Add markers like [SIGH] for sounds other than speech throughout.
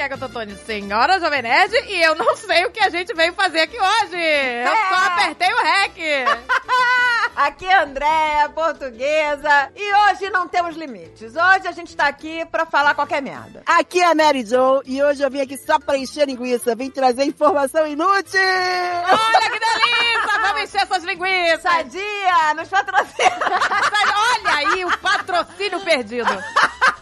Keka Totoni, senhora Jovem Nerd, e eu não sei o que a gente veio fazer aqui hoje. Eu É. só apertei o REC. [LAUGHS] Aqui é a Andréa, portuguesa. E hoje não temos limites. Hoje a gente tá aqui pra falar qualquer merda. Aqui é a Mary Jo e hoje eu vim aqui só pra encher linguiça. Vim trazer informação inútil! Olha que delícia! Vamos encher essas linguiças. Sadia, nos patrocina. [LAUGHS] Olha aí o patrocínio perdido. [LAUGHS]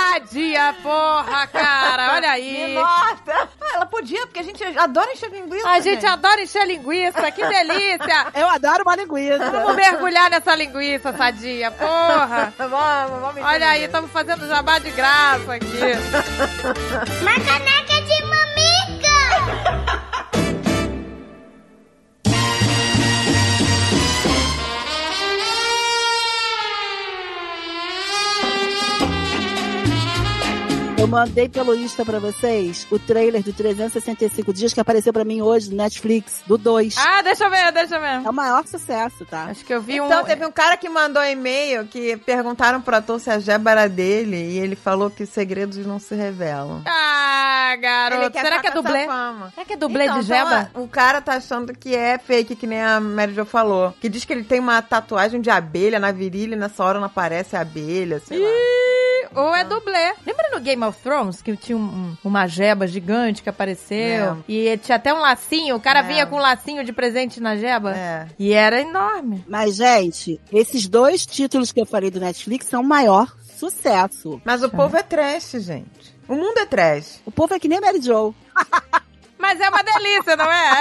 Sadia, porra, cara. Olha [LAUGHS] aí. Nossa. Ah, ela podia, porque a gente adora encher linguiça. A gente adora encher linguiça, que delícia! [LAUGHS] Eu adoro uma linguiça. Vamos mergulhar nessa linguiça, sadia, porra! [LAUGHS] Vamos, vamos Olha aí, estamos fazendo jabá de graça aqui. Uma mandei pelo Insta pra vocês o trailer do 365 dias que apareceu pra mim hoje no Netflix, do 2. Ah, deixa eu ver, deixa eu ver. É o maior sucesso, tá? Acho que eu vi Então, um. teve um cara que mandou um e-mail que perguntaram pro ator se a jeba era dele e ele falou que os segredos não se revelam. Ah, garoto. quer Será que é dublê? Será que é dublê Então, de jeba? então, o cara tá achando que é fake, que nem a Mary Jo falou. Que diz que ele tem uma tatuagem de abelha na virilha e nessa hora não aparece a abelha, sei lá. Ih, Ou é dublê. Lembra no Game of Thrones que tinha um- um- uma jeba gigante que apareceu? É. E tinha até um lacinho. O cara É. vinha com um lacinho de presente na jeba. É. E era enorme. Mas, gente, esses dois títulos que eu falei do Netflix são o maior sucesso. Mas o povo é trash, gente. O mundo é trash. O povo é que nem a Mary Jo. [LAUGHS] Mas é uma delícia, não é?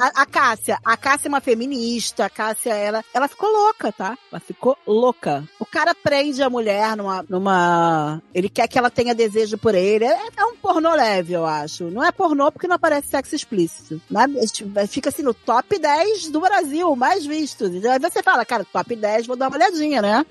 A, a Cássia, a Cássia é uma feminista, a Cássia, ela, ela ficou louca, tá? Ela ficou louca. O cara prende a mulher numa, numa, ele quer que ela tenha desejo por ele. É, é um pornô leve, eu acho. Não é pornô porque não aparece sexo explícito. Né? Fica assim no top 10 do Brasil, mais vistos. Então, Aí você fala, cara, top 10, vou dar uma olhadinha, né?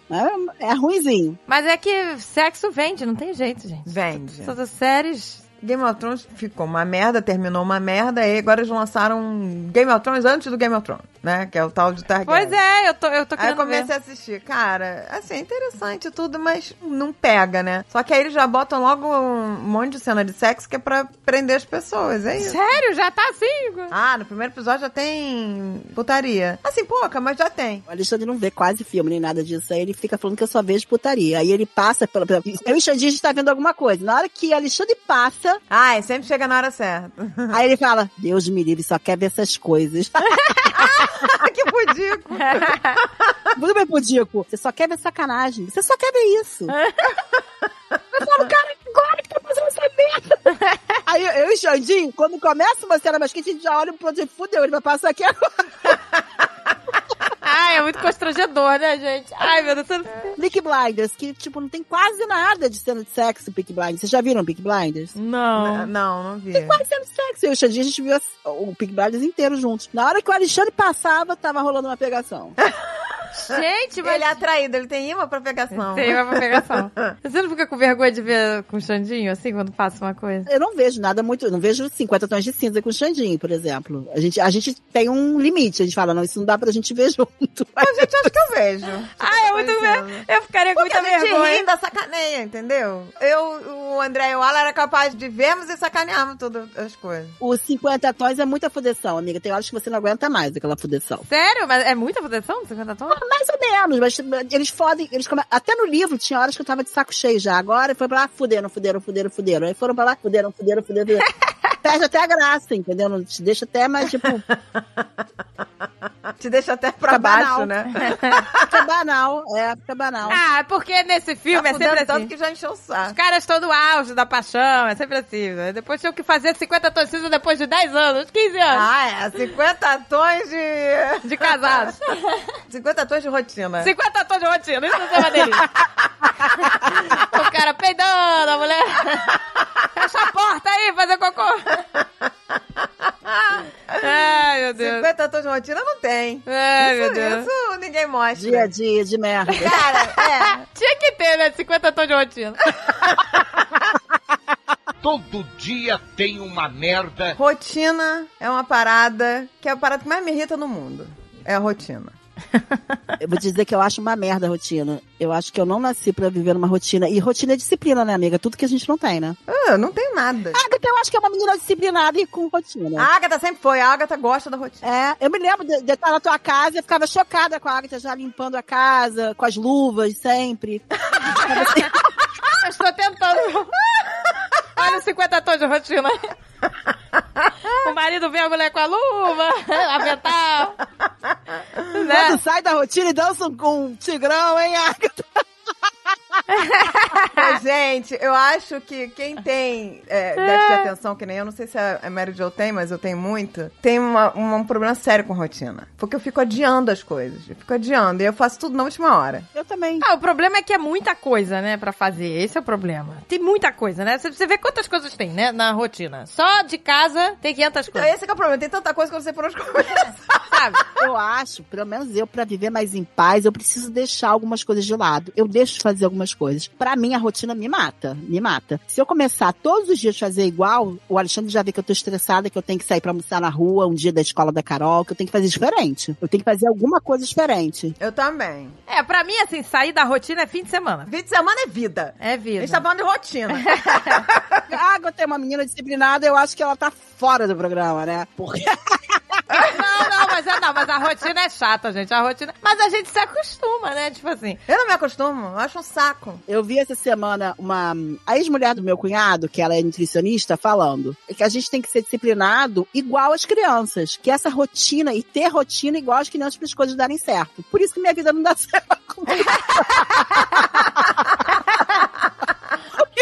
É, é ruimzinho. Mas é que sexo vende, não tem jeito, gente. Vende. Essas séries. Game of Thrones ficou uma merda, terminou uma merda, e agora eles lançaram Game of Thrones antes do Game of Thrones, né? Que é o tal de Targaryen. Pois é, eu tô, eu tô Aí eu querendo ver. comecei a assistir. Cara, assim, é interessante tudo, mas não pega, né? Só que aí eles já botam logo um monte de cena de sexo que é pra prender as pessoas, é isso. Sério? Já tá assim? Ah, no primeiro episódio já tem putaria. Assim, pouca, mas já tem. O Alexandre não vê quase filme nem nada disso. Aí ele fica falando que eu só vejo putaria. Aí ele passa pela. pela... Eu o Xandinho, a gente tá vendo alguma coisa. Na hora que Alexandre passa, Ai, sempre chega na hora certa. [LAUGHS] aí ele fala: Deus me livre, só quer ver essas coisas. [LAUGHS] [LAUGHS] que pudico. Muito bem, Pudico. Você só quer ver sacanagem. Você só quer ver isso. eu falo, cara, agora que tá fazendo essa merda. Aí eu, eu e o Xandinho, quando começa uma cena mais quente, a gente já olha pro outro e fudeu, ele vai passar aqui agora. Ai, é muito constrangedor, né, gente? Ai, meu Deus. Peaky Blinders, que, tipo, não tem quase nada de cena de sexo, Peaky Blinders. Vocês já viram Peaky Blinders? Não. Não, não vi. Quase cena de sexo. Eu e o Xandinho, a gente viu o Peaky Blinders inteiro juntos. Na hora que o Alexandre passava, tava rolando uma pegação. [LAUGHS] Gente, mas... Ele é atraído, ele tem imã pra pegação. Tem uma pegação. [LAUGHS] Você não fica com vergonha de ver com o Xandinho, assim, quando passa uma coisa? Eu não vejo nada muito, eu não vejo 50 tons de cinza com o Xandinho, por exemplo. A gente, a gente tem um limite, a gente fala, não, isso não dá pra gente ver [LAUGHS] junto. A gente acha que eu vejo. [LAUGHS] Ai, é muito... Eu ficaria com Porque muita a gente vergonha. ri da sacaneia, entendeu? Eu, o André e o Alan era capaz de vermos e sacanearmos todas as coisas. Os 50 tons é muita fudeção, amiga. Tem horas que você não aguenta mais aquela fudeção. Sério? Mas é muita proteção? 50 tons? Mais ou menos, mas eles fodem, eles come... até no livro tinha horas que eu tava de saco cheio já. Agora foi pra lá, fuderam, fuderam, fuderam, fuderam. Aí foram pra lá, fuderam, fuderam, fuderam, fuderam. [LAUGHS] Perde até a graça, entendeu? Não te deixa até mais, tipo, Te deixa até pra Fica baixo, banal. né? [LAUGHS] fica banal. É, fica banal. Ah, porque nesse filme Tá é sempre assim. tanto que já encheu o Os saco. caras estão no auge da paixão, é sempre assim. né? Depois tinham que fazer 50 tons de cinza depois de 10 anos, 15 anos Ah, é. 50 tons de... de casados. [LAUGHS] 50 tons de rotina. 50 tons de rotina, isso não é uma delícia. o cara peidando, a mulher. Fecha a porta aí, fazer cocô. Ai, meu Deus. 50 tons de rotina não tem. Ai, meu Isso, Deus. isso ninguém mostra. Dia a dia de merda. Cara, é. Tinha que ter, né? 50 tons de rotina. [LAUGHS] Todo dia tem uma merda. Rotina é uma parada que é a parada que mais me irrita no mundo. É a rotina. Eu vou dizer que eu acho uma merda a rotina. Eu acho que eu não nasci pra viver numa rotina. E rotina é disciplina, né, amiga? Tudo que a gente não tem, né? Ah, eu não tenho nada. Agatha, eu acho que é uma menina disciplinada e com rotina. A Agatha sempre foi. A Agatha gosta da rotina. É, eu me lembro de, de estar na tua casa e eu ficava chocada com a Agatha já limpando a casa, com as luvas sempre. [LAUGHS] Eu estou tentando. Olha os 50 tons de rotina. [LAUGHS] O marido vê a mulher com a luva, [LAUGHS] avental. Né? Quando sai da rotina e dança com um tigrão, hein, Agatha? Mas, gente, eu acho que quem tem é, déficit de atenção, que nem eu, não sei se a Mary Jo tem, mas eu tenho muito, tem uma- uma- um problema sério com rotina. Porque eu fico adiando as coisas. Eu fico adiando. E eu faço tudo na última hora. Eu também. Ah, o problema é que é muita coisa, né, pra fazer. Esse é o problema. Tem muita coisa, né? Você você vê quantas coisas tem, né, na rotina. Só de casa tem 500 Então, coisas, esse que é o problema. Tem tanta coisa que eu não sei por onde começar. [LAUGHS] sabe? Eu acho, pelo menos eu, pra viver mais em paz, eu preciso deixar algumas coisas de lado. Eu deixo de fazer algumas coisas. Pra mim, a rotina me mata. Me mata. Se eu começar todos os dias a fazer igual, o Alexandre já vê que eu tô estressada, que eu tenho que sair pra almoçar na rua, um dia da escola da Carol, que eu tenho que fazer diferente. Eu tenho que fazer alguma coisa diferente. Eu também. É, pra mim, assim, sair da rotina é fim de semana. Fim de semana é vida. É A vida. gente tá falando de rotina. A Agatha é uma menina disciplinada, eu acho que ela tá fora do programa, né? Porque [LAUGHS] Não, não, mas, é, não, mas a rotina é chata, gente. A rotina. Mas a gente se acostuma, né? Tipo assim. eu não me acostumo. Eu acho um saco. Eu vi essa semana uma a ex-mulher do meu cunhado, que ela é nutricionista, falando que a gente tem que ser disciplinado igual as crianças, que essa rotina e ter rotina igual as crianças para as coisas darem certo. Por isso que minha vida não dá [LAUGHS] certo.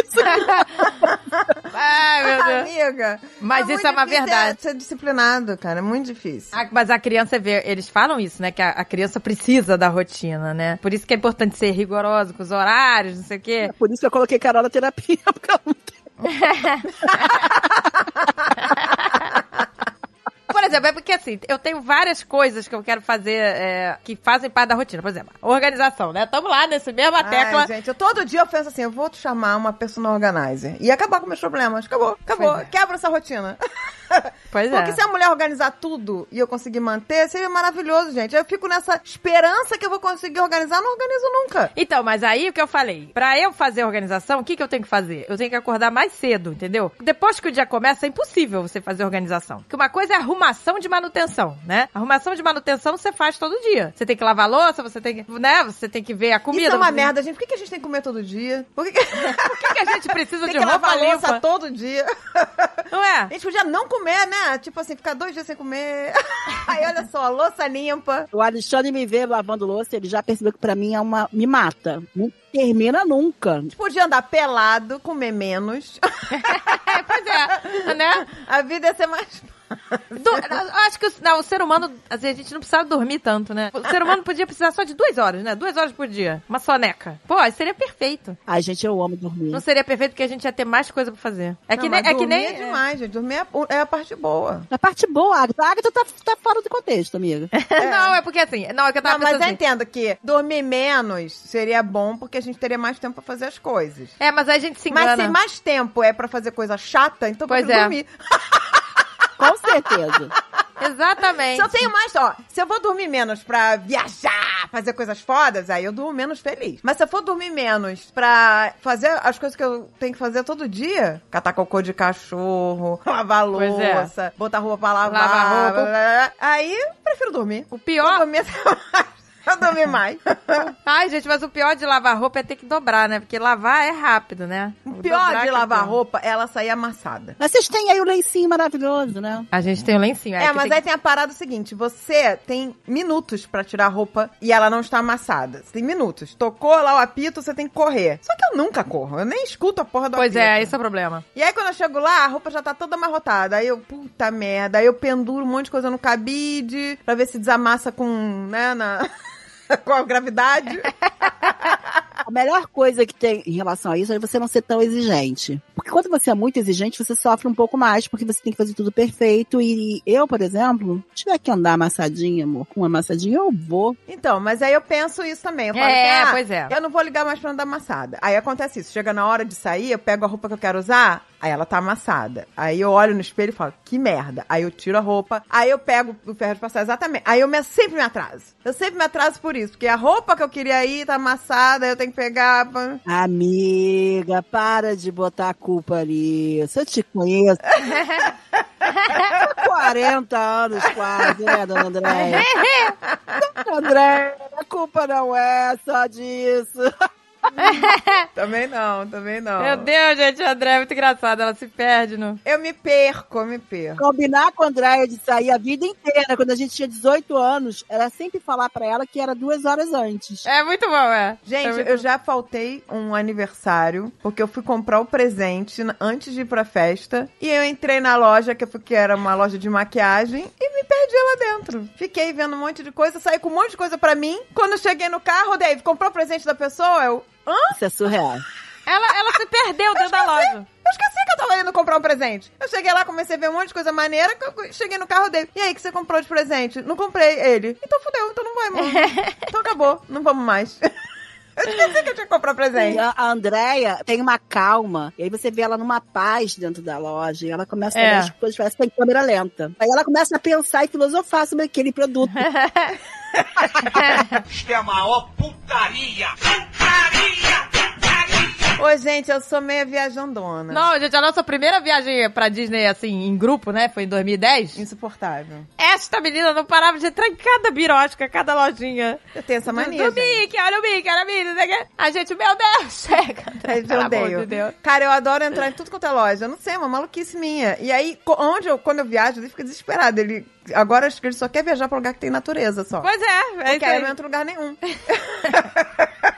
Isso [LAUGHS] Ai, meu Deus. Amiga. Mas muito isso é uma difícil verdade. Ser disciplinado, cara. É muito difícil. Ah, mas a criança vê, eles falam isso, né? Que a, a criança precisa da rotina, né? Por isso que é importante ser rigoroso com os horários, não sei o quê. é por isso que eu coloquei Carol na terapia, [LAUGHS] porque ela não tem. [LAUGHS] Exemplo, é porque assim, eu tenho várias coisas que eu quero fazer é, que fazem parte da rotina. Por exemplo, organização, né? Tamo lá nesse mesma tecla. Ai, gente, eu, todo dia eu penso assim, eu vou chamar uma personal organizer e acabar com meus problemas. Acabou, acabou. É. Quebra essa rotina. [LAUGHS] [LAUGHS] Pois Porque é. se a mulher organizar tudo e eu conseguir manter, seria maravilhoso, gente. Eu fico nessa esperança que eu vou conseguir organizar, não organizo nunca. Então, mas aí o que eu falei? Pra eu fazer a organização, o que, que eu tenho que fazer? Eu tenho que acordar mais cedo, entendeu? Depois que o dia começa, é impossível você fazer organização. Porque uma coisa é arrumação de manutenção, né? Arrumação de manutenção você faz todo dia. Você tem que lavar a louça, você tem que, né? Você tem que ver a comida. Isso é uma você- merda, gente. Por que, que a gente tem que comer todo dia? Por que, que... [LAUGHS] Por que, que a gente precisa [LAUGHS] tem de que roupa lavar a louça limpa? todo dia? Não é? A gente podia não comer, né? Tipo assim, ficar dois dias sem comer. [LAUGHS] Aí, olha só, louça limpa. O Alexandre me vê lavando louça, ele já percebeu que pra mim é uma. me mata. Não termina nunca. A gente podia andar pelado, comer menos. [LAUGHS] É, pois é, né? A vida ia ser mais... Eu acho que o- não, o ser humano, assim, a gente não precisava dormir tanto, né? O ser humano podia precisar só de duas horas, né? Duas horas por dia. Uma soneca. Pô, isso seria perfeito. Ai, gente, eu amo dormir. Não seria perfeito porque a gente ia ter mais coisa pra fazer. É que Não, nem. mas É que dormir nem é demais, gente. Dormir é a- é a parte boa. A parte boa, a Agatha. A Agatha tá, tá fora do contexto, amiga. [LAUGHS] Não, é porque assim. Não, é que eu tava Não, mas eu assim. entendo que dormir menos seria bom porque a gente teria mais tempo pra fazer as coisas. É, mas aí a gente se Mas engana. se mais tempo é pra fazer coisa chata, então Pois é. dormir. [LAUGHS] Com certeza. [LAUGHS] Exatamente. Se eu tenho mais, ó, se eu vou dormir menos pra viajar, fazer coisas fodas, aí eu durmo menos feliz. Mas se eu for dormir menos pra fazer as coisas que eu tenho que fazer todo dia, catar cocô de cachorro, [LAUGHS] lavar é. louça, botar roupa pra lavar, Lavar roupa. blá, blá, blá, aí eu prefiro dormir. O Eu pior. dormir [LAUGHS] mais. Eu dormir mais. [LAUGHS] Ai, gente, mas o pior de lavar roupa é ter que dobrar, né? Porque lavar é rápido, né? O pior de lavar é pior. roupa é ela sair amassada. Mas vocês têm aí o lencinho maravilhoso, né? A gente tem o lencinho. É, que mas tem aí tem a parada seguinte: você tem minutos pra tirar a roupa e ela não está amassada. Você tem minutos. Tocou lá o apito, você tem que correr. Só que eu nunca corro. Eu nem escuto a porra do Pois apito. é, esse é o problema. E aí, quando eu chego lá, a roupa já tá toda amarrotada. Aí eu, puta merda. Aí eu penduro um monte de coisa no cabide pra ver se desamassa com, né, na... [LAUGHS] [LAUGHS] com a gravidade. [LAUGHS] A melhor coisa que tem em relação a isso é você não ser tão exigente. Porque quando você é muito exigente, você sofre um pouco mais, porque você tem que fazer tudo perfeito. E eu, por exemplo, se tiver que andar amassadinha, amor, com uma amassadinha, eu vou. Então, mas aí eu penso isso também. Eu falo É, assim, ah, pois é. Eu não vou ligar mais pra andar amassada. Aí acontece isso. Chega na hora de sair, eu pego a roupa que eu quero usar, Aí ela tá amassada. Aí eu olho no espelho e falo, que merda. Aí eu tiro a roupa, aí eu pego o ferro de passar exatamente. Aí eu me- sempre me atraso. Eu sempre me atraso por isso, porque a roupa que eu queria ir tá amassada, eu tenho que pegar. Amiga, para de botar a culpa nisso. Eu te conheço. [LAUGHS] 40 anos quase, né, dona Andréia? [LAUGHS] André, a culpa não é só disso. [LAUGHS] [LAUGHS] Também não, também não. Meu Deus, gente, a André é muito engraçada. Ela se perde no. Eu me perco, eu me perco. Combinar com a Andréia de sair a vida inteira, quando a gente tinha 18 anos, era sempre falar pra ela que era duas horas antes. É muito bom, é. Gente, É muito eu já faltei um aniversário, porque eu fui comprar o presente antes de ir pra festa. E eu entrei na loja, que, fui- que era uma loja de maquiagem, e me perdi lá dentro. Fiquei vendo um monte de coisa, saí com um monte de coisa pra mim. Quando eu cheguei no carro, Dave, comprou o presente da pessoa? Eu, hã? Isso é surreal. Ela, ela se perdeu dentro da loja. Eu esqueci que eu tava indo comprar um presente. Eu cheguei lá, comecei a ver um monte de coisa maneira, que eu cheguei no carro dele. E aí, o que você comprou de presente? Não comprei ele. Então fudeu, então não vai, mano. [LAUGHS] então acabou, não vamos mais. Eu esqueci que eu tinha que comprar presente. E a a Andréia tem uma calma, e aí você vê ela numa paz dentro da loja, e ela começa a É. ver as coisas, parece que tem câmera lenta. Aí ela começa a pensar e filosofar sobre aquele produto. [LAUGHS] Isto é a maior putaria! Putaria! Ô, gente, eu sou meia viajandona. Não, gente, a nossa primeira viagem pra Disney, assim, em grupo, né? Foi em 2010. Insuportável. Esta menina não parava de entrar em cada birosca, cada lojinha. Eu tenho essa Do, mania. do Mickey, olha o Mickey, olha o Mickey. A gente, meu Deus, [LAUGHS] chega. Pelo Eu odeio. de Deus. Cara, eu adoro entrar em tudo quanto é loja. Eu não sei, é uma maluquice minha. E aí, onde eu, quando eu viajo, ele fica desesperado. Ele, agora acho que ele só quer viajar pra lugar que tem natureza só. Pois é, é aí aí. não entro em lugar nenhum. [LAUGHS]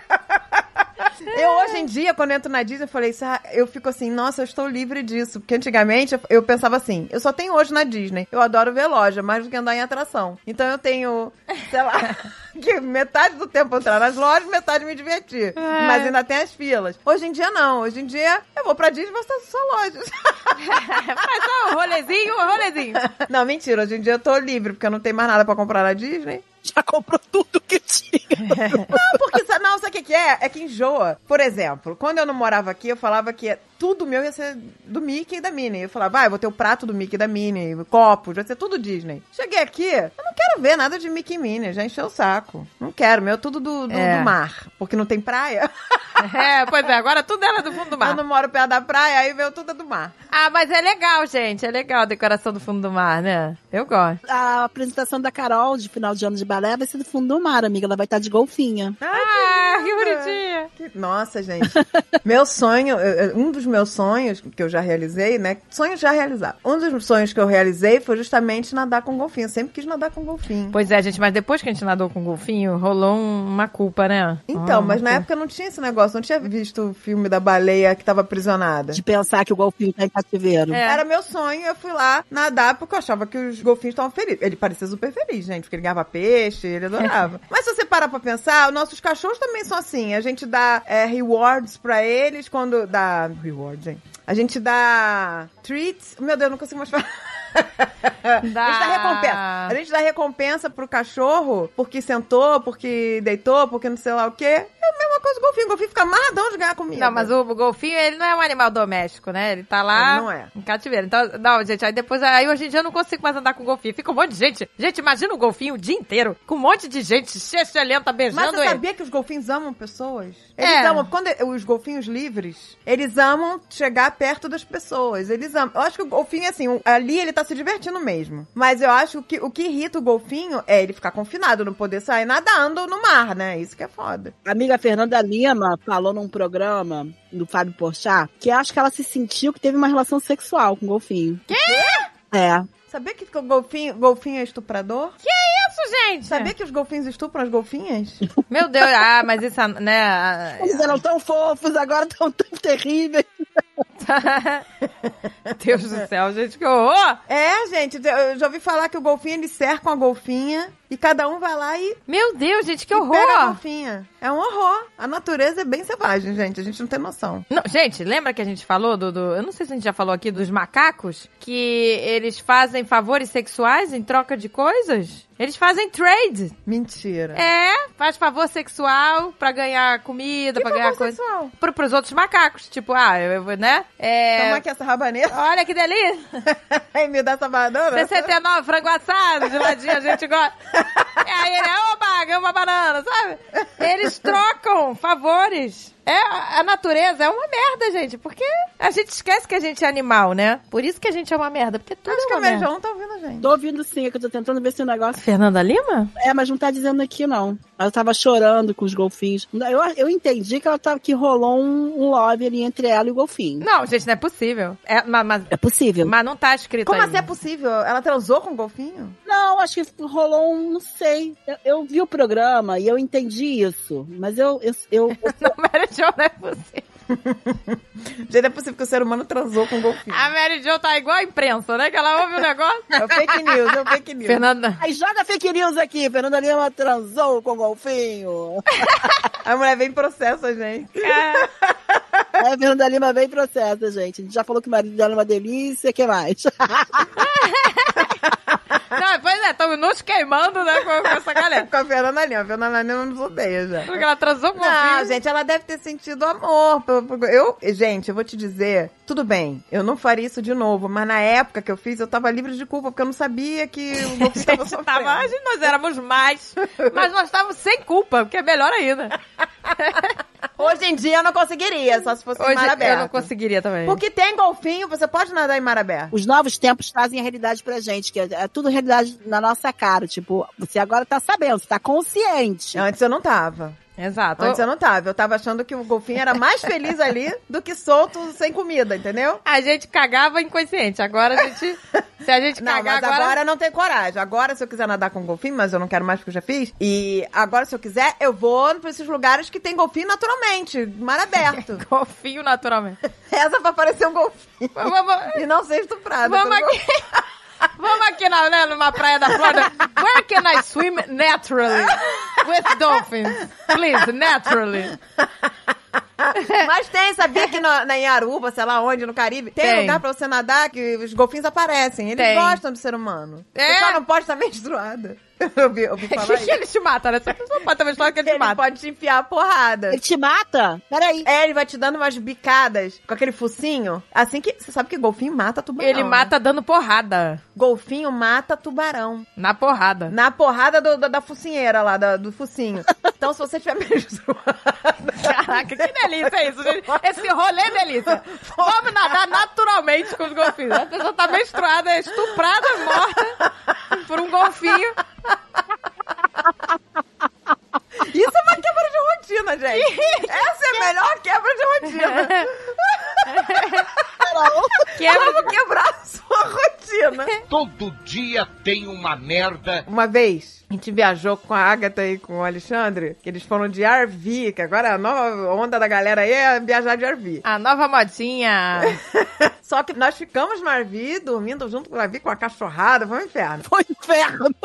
Eu, hoje em dia, quando entro na Disney, eu falei, eu fico assim, nossa, eu estou livre disso. Porque antigamente eu, eu pensava assim, eu só tenho hoje na Disney. Eu adoro ver loja, mais do que andar em atração. Então eu tenho, sei lá, [LAUGHS] que metade do tempo entrar nas lojas, metade me divertir. É. Mas ainda tem as filas. Hoje em dia, não. Hoje em dia, eu vou pra Disney e vou estar só lojas. [LAUGHS] Faz só um rolezinho, um rolezinho. [LAUGHS] não, mentira. Hoje em dia eu tô livre, porque eu não tenho mais nada pra comprar na Disney. Já comprou tudo que tinha. [LAUGHS] Não, porque não, sabe o que, que é? É que enjoa. Por exemplo, quando eu não morava aqui, eu falava que tudo meu ia ser do Mickey e da Minnie. Eu falava, vai, eu vou ter o prato do Mickey e da Minnie, copos, vai ser tudo Disney. Cheguei aqui, eu não quero ver nada de Mickey e Minnie, já encheu o saco. Não quero, meu é tudo do, do, É. do mar. Porque não tem praia. [LAUGHS] É, pois é, agora tudo ela do fundo do Eu mar. não moro perto da praia, aí veio tudo do mar. Ah, mas é legal, gente. É legal a decoração do fundo do mar, né? Eu gosto. A apresentação da Carol de final de ano de balé vai ser do fundo do mar, amiga. Ela vai estar de golfinha. Ah, que linda. bonitinha. Que- Nossa, gente. [LAUGHS] meu sonho, um dos meus sonhos que eu já realizei, né? Sonhos já realizados. Um dos sonhos que eu realizei foi justamente nadar com golfinho. Eu sempre quis nadar com golfinho. Pois é, gente, mas depois que a gente nadou com golfinho, rolou um- uma culpa, né? Então, Ah, mas na época não tinha esse negócio, não tinha visto o filme da baleia que tava aprisionada. De pensar que o golfinho tá em cativeiro. É. Era meu sonho, eu fui lá nadar porque eu achava que os golfinhos estavam felizes. Ele parecia super feliz, gente, porque ele ganhava peixe, ele adorava. [LAUGHS] Mas se você parar pra pensar, os nossos cachorros também são assim. A gente dá é, rewards pra eles quando dá... Rewards, hein? A gente dá treats... Meu Deus, não consigo mais falar. [LAUGHS] A gente dá recompensa. A gente dá recompensa pro cachorro porque sentou, porque deitou, porque não sei lá o quê. É a mesma coisa do golfinho. O golfinho fica amarradão de ganhar comida. Não, mas o golfinho, ele não é um animal doméstico, né? Ele tá lá Ele não é. em cativeiro. Então, não, gente, aí depois, aí hoje em dia eu não consigo mais andar com golfinho. Fica um monte de gente. Gente, imagina o golfinho o dia inteiro, com um monte de gente chechelenta Mas beijando você ele. sabia que os golfinhos amam pessoas? Eles É. amam. Quando os golfinhos livres, eles amam chegar perto das pessoas. Eles amam. Eu acho que o golfinho, assim, o- ali ele tá se divertindo mesmo. Mas eu acho que o que irrita o golfinho é ele ficar confinado, não poder sair nadando no mar, né? Isso que é foda. A amiga Fernanda Lima falou num programa do Fábio Porchat que acho que ela se sentiu que teve uma relação sexual com o golfinho. Quê? É. Sabia que o golfinho, golfinho é estuprador? Isso, gente! Sabia que os golfinhos estupram as golfinhas? [LAUGHS] Meu Deus, ah, mas isso, né? ah, Eles eram tão fofos, agora tão tão terríveis. [LAUGHS] Deus do céu, gente, que horror! É, gente, eu já ouvi falar que o golfinho, eles cercam a golfinha E cada um vai lá e Meu Deus, gente, que e pega a horror! golfinha. É um horror. A natureza é bem selvagem, gente. A gente não tem noção. Não, gente, lembra que a gente falou do, do- Eu não sei se a gente já falou aqui dos macacos, que eles fazem favores sexuais em troca de coisas? Eles fazem trade. Mentira. É, faz favor sexual pra ganhar comida, Que pra ganhar favor coisa. sexual? Pro, pros outros macacos. Tipo, ah, eu, eu- né? É. Toma aqui essa rabaneira. Olha que delícia! [LAUGHS] Me dá essa banana. 69, frango assado, de ladinho a gente gosta. E aí ele, oba, ganha uma banana, sabe? Eles trocam favores. É, a natureza é uma merda, gente, porque a gente esquece que a gente é animal, né? Por isso que a gente é uma merda, porque tudo Acho é que a merda. Mejão tá ouvindo a gente. Tô ouvindo sim, é que eu tô tentando ver se o negócio. Fernanda Lima? É, mas não tá dizendo aqui, não. Ela tava chorando com os golfinhos. Eu, eu entendi que ela tava que rolou um, um love ali entre ela e o golfinho. Não, gente, não é possível. É, ma- mas, É possível. mas não tá escrito Como assim é possível? Ela transou com um golfinho? Não, acho que rolou um. Não sei. Eu, eu vi o programa e eu entendi isso. Mas eu. eu, eu- [LAUGHS] Não, Mary Jo não é possível. Gente, não é possível que o ser humano transou com um golfinho. A Mary Jo tá igual a imprensa, né? Que ela ouve o negócio. É o fake news, é o fake news. Fernanda. Aí joga fake news aqui. Fernanda Lima transou com o golfinho. A mulher vem em processo, a gente. É, É, Fernanda Lima vem processo, gente. A gente já falou que o marido dela é uma delícia. O que mais? [LAUGHS] não, pois é, estamos nos queimando, né, com, com essa galera. Com a Fernanda Lima. A Fernanda Lima nos odeia já. Porque ela transou com Não, filho. gente, ela deve ter sentido amor. Eu, gente, eu vou te dizer, tudo bem, eu não faria isso de novo, mas na época que eu fiz, eu tava livre de culpa, porque eu não sabia que o golfinho tava [LAUGHS] gente sofrendo. tava, a gente- nós éramos mais, mas nós estávamos sem culpa, o que é melhor ainda. [LAUGHS] Hoje em dia eu não conseguiria, só se fosse em Hoje mar eu aberto. não conseguiria também. Porque tem golfinho, você pode nadar em mar aberto. Os novos tempos trazem a realidade pra gente, que é, é tudo realidade na nossa cara. Tipo, você agora tá sabendo, você tá consciente. Antes eu não tava. Exato. Antes eu não tava. Eu tava achando que o golfinho era mais feliz ali do que solto sem comida, entendeu? A gente cagava inconsciente. Agora a gente. Se a gente [LAUGHS] Não, cagar mas agora. agora... não tenho coragem. Agora, se eu quiser nadar com golfinho, mas eu não quero mais porque eu já fiz. E agora, se eu quiser, eu vou pra esses lugares que tem golfinho naturalmente, mar aberto. [LAUGHS] Confio naturalmente. [LAUGHS] Essa pra parecer um golfinho. Vamos, E não ser estuprada. vamos aqui. Vamos aqui na, né, numa praia da Flórida. Where can I swim naturally? With dolphins. Please, naturally. Mas tem, sabia que no, na em Aruba, sei lá onde, no Caribe, tem, Tem. lugar pra você nadar que os golfinhos aparecem. Eles Tem. gostam do ser humano. É? Você só não pode estar menstruada. [LAUGHS] [LAUGHS] Eu ouvi, eu ouvi O falar que, isso. que ele te mata, né? Você não pode ter uma história que ele te Ele mata. pode te enfiar a porrada. Ele te mata? Peraí. É, ele vai te dando umas bicadas com aquele focinho. Assim que. Você sabe que golfinho mata tubarão. Ele né? mata dando porrada. Golfinho mata tubarão. Na porrada. Na porrada do- da, da focinheira lá, da- do focinho. Então, se você tiver [LAUGHS] menstruada. Caraca, que delícia isso, gente. [LAUGHS] Esse rolê é delícia. Vamos nadar naturalmente com os golfinhos. A pessoa tá menstruada, é estuprada, morta por um golfinho. Isso é uma quebra de rotina, gente. [LAUGHS] Essa é a melhor quebra de rotina. [LAUGHS] Quebra Vamos quebrar a sua rotina. Todo dia tem uma merda. Uma vez, a gente viajou com a Agatha e com o Alexandre, que eles foram de RV, que agora a nova onda da galera aí é viajar de RV. A nova modinha. [LAUGHS] Só que nós ficamos no RV, dormindo junto com o RV, com a cachorrada, foi um inferno. Foi inferno.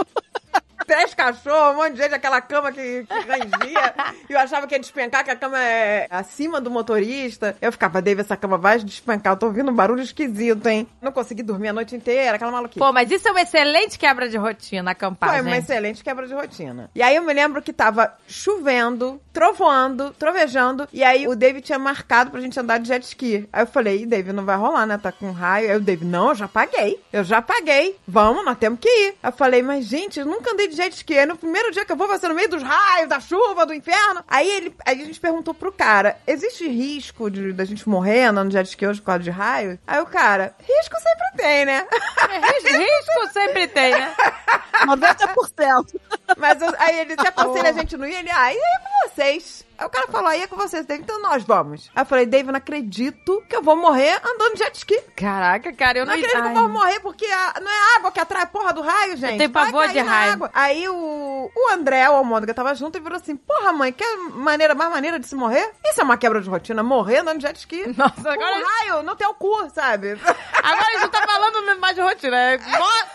Três cachorros, um monte de gente, aquela cama que, que rangia. [LAUGHS] e eu achava que ia despencar, que a cama é acima do motorista. Eu ficava, David, essa cama vai despencar. Eu tô ouvindo um barulho esquisito, hein? Não consegui dormir a noite inteira, aquela maluquice. Pô, mas isso é uma excelente quebra de rotina, acampar, Foi uma excelente quebra de rotina. E aí eu me lembro que tava chovendo, trovoando, trovejando, e aí o David tinha marcado pra gente andar de jet ski. Aí eu falei, Ih, David, não vai rolar, né? Tá com raio. Aí o David, não, eu já paguei. Eu já paguei. Vamos, nós temos que ir. Aí eu falei, mas gente, eu nunca andei de jet ski. Aí no primeiro dia que eu vou, vai ser no meio dos raios, da chuva, do inferno. Aí ele, aí a gente perguntou pro cara, existe risco de, da gente morrer andando de jet ski hoje por causa de raio? Aí o cara, risco sempre tem, né? Ris- Risco sempre tem, né? 90%. Mas eu- aí ele se aconselha a gente não ir, ele, ah, e aí com vocês? Aí o cara falou, aí é com vocês, Dave, então nós vamos. Aí eu falei, Dave, eu não acredito que eu vou morrer andando de jet ski. Caraca, cara, eu Não não... acredito que eu Ai. vou morrer porque a- não é água que atrai a porra do raio, gente. tenho Vai pavor de raio. água. Aí o, o André, o Almôndega, tava junto e virou assim, porra, mãe, que maneira mais maneira de se morrer? Isso é uma quebra de rotina, morrer andando de jet ski. Nossa, agora, um raio no teu cu, sabe? [LAUGHS] agora a gente não tá falando mais de rotina, é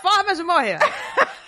formas de morrer.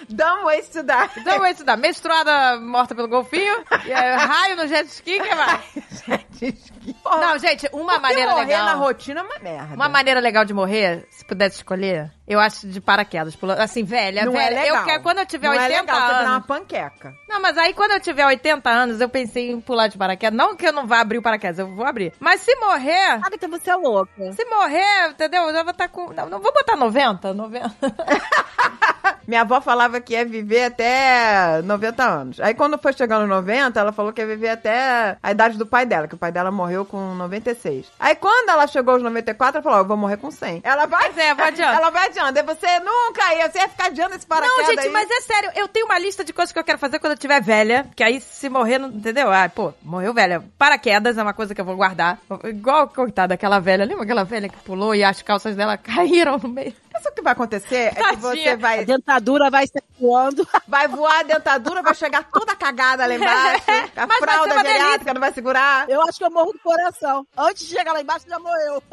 Dumb ways to die. Então, esse da menstruada morta pelo golfinho, e é, raio no jet ski, que mais? [LAUGHS] jet ski. Porra, Não, gente, uma maneira morrer legal... na rotina é uma merda. Uma maneira legal de morrer, se pudesse escolher, eu acho de paraquedas. Assim, velha, não velha. é legal. Eu quero, quando eu tiver não 80 é legal, você virar uma anos. panqueca. Não, mas aí quando eu tiver 80 anos, eu pensei em pular de paraquedas. Não que eu não vá abrir o paraquedas, eu vou abrir. Mas se morrer. Agatha, você é louca. Se morrer, entendeu? Eu já vou estar com. Não, não vou botar 90, 90. [LAUGHS] Minha avó falava que ia viver até 90 anos. Aí quando foi chegando aos 90, ela falou que ia viver até a idade do pai dela, que o pai dela morreu com 96. Aí quando ela chegou aos 94, ela falou, ó, eu vou morrer com 100. Ela vai... Pois é, vai adiante. [LAUGHS] Ela vai adiando. E você nunca ia, você ia ficar adiando esse paraquedas Não, gente, aí. mas é sério, eu tenho uma lista de coisas que eu quero fazer quando eu tiver velha, que aí se morrer, não, entendeu? Ah, pô, morreu velha. Paraquedas é uma coisa que eu vou guardar. Igual, coitada, aquela velha, lembra aquela velha que pulou e as calças dela [LAUGHS] caíram no meio? Mas o que vai acontecer é que Tadinha. você A vai, dentadura vai se voando. [LAUGHS] vai voar a dentadura, vai chegar toda cagada lá embaixo. [LAUGHS] A Mas fralda geriátrica não vai segurar. Eu acho que eu morro do coração. Antes de chegar lá embaixo, já morreu.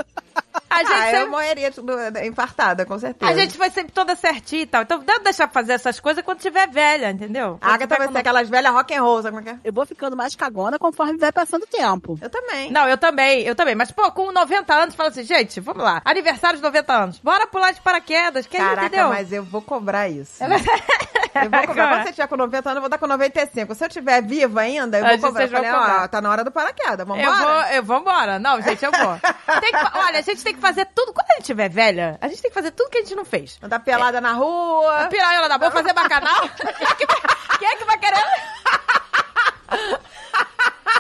A gente, Ah, eu sempre, morreria tudo infartada, com certeza. a gente vai sempre toda certinha e tal. Então, deve deixar fazer essas coisas quando tiver velha, entendeu? A Agatha vai ser aquelas velhas rock and roll, sabe como é que é? Eu vou ficando mais cagona conforme vai passando o tempo. Eu também. Não, eu também, eu também. Mas, pô, com 90 anos, fala assim, gente, vamos lá. Aniversário de 90 anos. Bora pular de paraquedas, que Caraca, entendeu? mas eu vou cobrar isso. [LAUGHS] Eu Eu vou cobrar. Quando você tiver com 90 anos, eu vou dar com 95. Se eu tiver viva ainda, eu vou cobrar. Eu falei, ó, tá na hora do paraquedas, vambora? Eu vou, eu vou embora. Não, gente, eu vou. [LAUGHS] Tem que olha, a gente tem que fazer tudo. Quando a gente tiver velha, a gente tem que fazer tudo que a gente não fez. Andar pelada na rua. Piranha da boa, fazer bacanal. [LAUGHS] Quem é que vai, quem é que vai querer? [LAUGHS]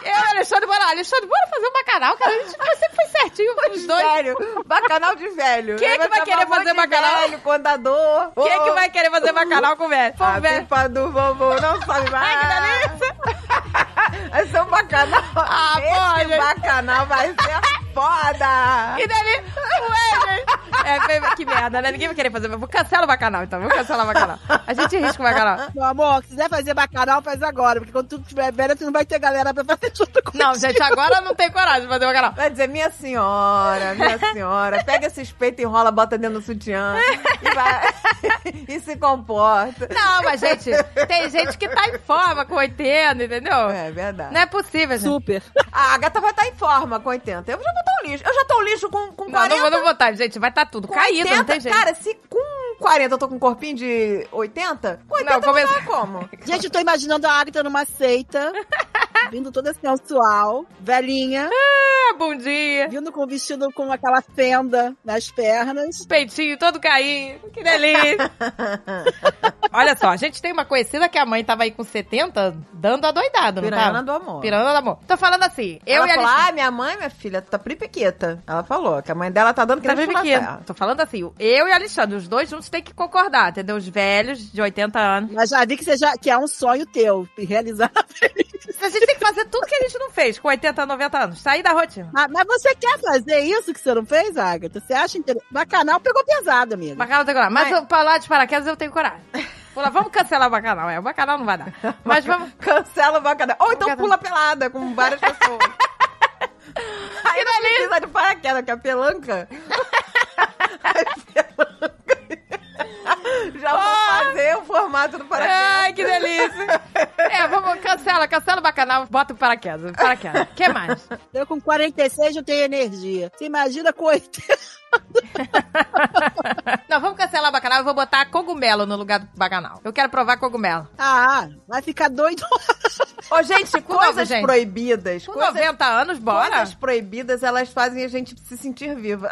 Eu Alexandre, bora lá. Alexandre, bora fazer um bacanal, cara. A gente sempre foi certinho os dois. Velho, bacanal de velho. Quem é que vai querer fazer bacanal? Velho, contador. Quem é que vai querer fazer bacanal com o velho? Ver. pipa do vovô não sabe mais. Ai, que delícia. [LAUGHS] Vai ser um bacanal. Ah, Esse gente. bacanal vai ser foda. Que delícia. Ué, gente. É, que merda, né? Ninguém vai querer fazer. Vou cancelar o bacanal, então. Vou cancelar o bacanal. A gente risca o bacanal. Meu amor, se quiser fazer bacanal, faz agora. Porque quando tu tiver velha, tu não vai ter galera pra fazer junto com Não, gente, agora não tenho coragem de fazer o bacanal. Vai dizer, minha senhora, minha senhora, pega esses peitos e enrola, bota dentro do sutiã e, vai, [LAUGHS] e se comporta. Não, mas, gente, tem gente que tá em forma com 80, entendeu? É verdade. Não é possível, gente. Super. A Agatha vai estar em forma com 80. Eu já vou estar um lixo. Eu já tô um lixo com, com Não, 40. não vou não botar, gente. Vai estar tudo com caído, 80, não tem jeito. Cara, se com 40 eu tô com um corpinho de 80, com 80 Não, não, come- dar como? [LAUGHS] Gente, eu tô imaginando a Agatha numa seita, vindo toda sensual, velhinha, Ah, bundinha. vindo com o vestido com aquela fenda nas pernas. Peitinho todo caído. Que delícia. [LAUGHS] Olha só, a gente tem uma conhecida que a mãe tava aí com 70, dando a doidada, não Piranha tava? do amor. Piranha do amor. Tô falando assim, eu ela e a falou, ah, minha mãe, minha filha, tá pripiqueta. Ela falou que a mãe dela tá dando Tá terra. Tô falando assim, eu e Alexandre, os dois juntos tem que concordar, entendeu? Os velhos de 80 anos. Mas já vi que, já, que é um sonho teu, realizar a velhice. A gente tem que fazer tudo que a gente não fez com 80, 90 anos. Sair da rotina. Ah, mas você quer fazer isso que você não fez, Agatha? Você acha interessante? Bacanal pegou pesado, amiga. Bacanal tem coragem. Mas Mas- eu, pra lá de paraquedas eu tenho coragem. Pula, vamos cancelar o bacanal. É, o bacanal não vai dar. Mas [LAUGHS] vamos. Cancela o bacanal. Ou então Bacanal. pula pelada com várias pessoas. [LAUGHS] Aí não precisa de paraquedas, que a pelanca... a pelanca... [LAUGHS] [LAUGHS] Já vou fazer o formato do paraquedas. Ai, que delícia. [LAUGHS] É, vamos, cancela, cancela o bacanal, bota o paraquedas. Paraquedas. O que mais? Eu com 46 não tenho energia. Você imagina com 80. [LAUGHS] Não, vamos cancelar o bacanal. Eu vou botar cogumelo no lugar do bacanal. Eu quero provar cogumelo. Ah, vai ficar doido. Ô, gente, Com coisas novo, gente. proibidas. Com Coisas, 90 anos, bora. coisas proibidas, elas fazem a gente se sentir viva.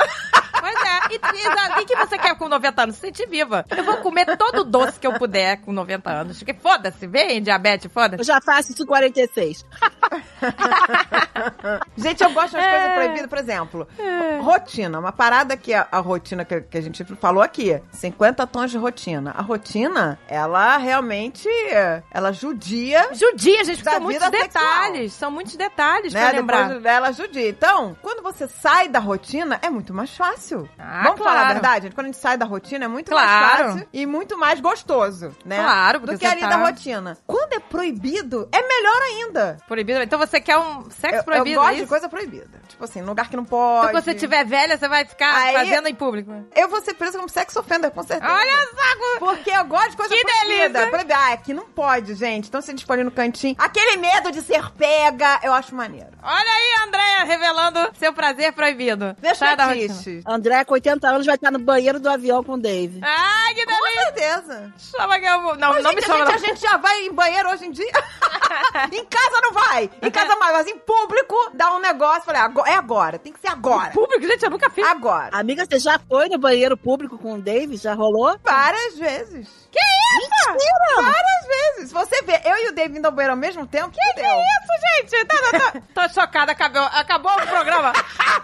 Pois é. E, e, e o que você quer com 90 anos? Se sentir viva. Eu vou comer todo o doce que eu puder com 90 anos. Que foda-se, vem diabetes, Eu foda-se. já faço isso com 46. [LAUGHS] Gente, eu gosto das É. coisas proibidas, por exemplo. Rotina, uma parada que a, a rotina que, que a gente falou aqui, 50 tons de rotina. A rotina, ela realmente, ela judia, Judia, gente, porque são muitos vida sexual. detalhes. São muitos detalhes né? pra lembrar. Depois dela judia. Então, quando você sai da rotina, é muito mais fácil. Ah, Vamos falar a claro. verdade? gente? Quando a gente sai da rotina, é muito Claro. mais fácil e muito mais gostoso, né? Claro, porque Do que ali tá- da rotina. Quando é proibido, é melhor ainda. Proibido. Então você quer um sexo Eu, eu proibido, gosto é de coisa proibida. Tipo assim, num lugar que não pode. Então quando você tiver velha, você vai ficar Aí- fazendo em público. Eu vou ser presa como sex offender, com certeza. Olha só! Porque eu gosto de coisa Que proibida. delícia! Proibida. Ah, aqui não pode, gente. Então se a gente pode ir no cantinho. Aquele medo de ser pega, eu acho maneiro. Olha aí, Andréia, revelando seu prazer proibido. Meus Sai da rotina. fetiches. André, com 80 anos, vai estar no banheiro do avião com o Dave. Ai, que Com delícia! certeza. Chama que eu vou... Não, Mas, não gente, me chama. a, não. gente, a gente já vai em banheiro hoje em dia. [LAUGHS] em casa não vai. Em casa mais, mas em público dá um negócio. Falei, agora- é agora. Tem que ser agora. Público, gente, eu nunca fiz. Agora. Amiga, você já foi no banheiro público com o Dave? Já rolou? Várias vezes. Que isso? Mentira! Várias vezes. Você vê eu e o David indo ao banheiro ao mesmo tempo, que Que isso, gente? Tá, tá, tá. Tô chocada, acabou, acabou o programa.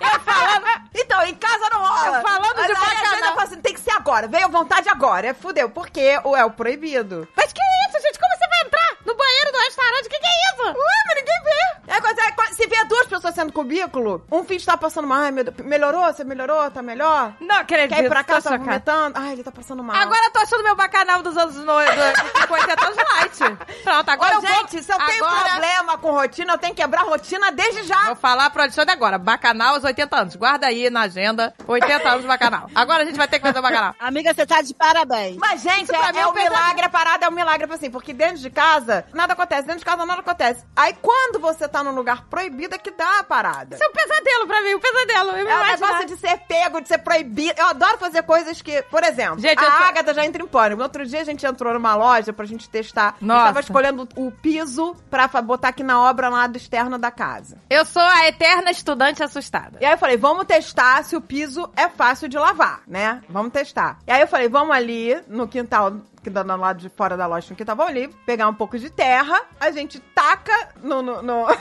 Eu falando... Então, em casa não rola. Eu falando de Mas bacanal. assim, tem que ser agora. Veio à vontade agora. É fudeu. Porque o é o proibido. Mas que isso, gente? Como você vai entrar no banheiro do restaurante? Que que é isso? Ué, mas ninguém vê. É, é, se vê duas pessoas sendo cubículo, um filho tá passando mal. Ai, meu Deus. Melhorou? Você melhorou? Tá melhor? Não acredito. Quer ir pra casa, tá vomitando? Ai, ele tá passando mal. Agora eu tô achando meu bacanal dos anos no, do, com 80 anos light. Pronto, agora Ô, eu vou... gente, se eu tenho agora, problema com rotina, eu tenho que quebrar a rotina desde já. Vou falar pro Alexandre agora. Bacanal aos 80 anos. Guarda aí na agenda. 80 anos de bacanal. Agora a gente vai ter que fazer o bacanal. Amiga, você tá de parabéns. Mas, gente, Isso pra é, é é um um milagre, a parada é um milagre, assim, porque dentro de casa, nada acontece, dentro de casa nada acontece. Aí, quando você tá num lugar proibido, é que dá a parada. Isso é um pesadelo pra mim, um pesadelo. Eu me É o negócio de ser pego, de ser proibido. Eu adoro fazer coisas que, por exemplo, Gente, a tô- Agatha já entra em pânico. No outro dia a gente entrou numa loja pra gente testar. Nossa. Eu tava escolhendo o piso pra botar aqui na obra lá do externo da casa. Eu sou a eterna estudante assustada. E aí eu falei, vamos testar se o piso é fácil de lavar, né? Vamos testar. E aí eu falei, vamos ali no quintal, que dá no lado de fora da loja, no quintal, vamos ali, pegar um pouco de terra, a gente taca no... no- no- [LAUGHS]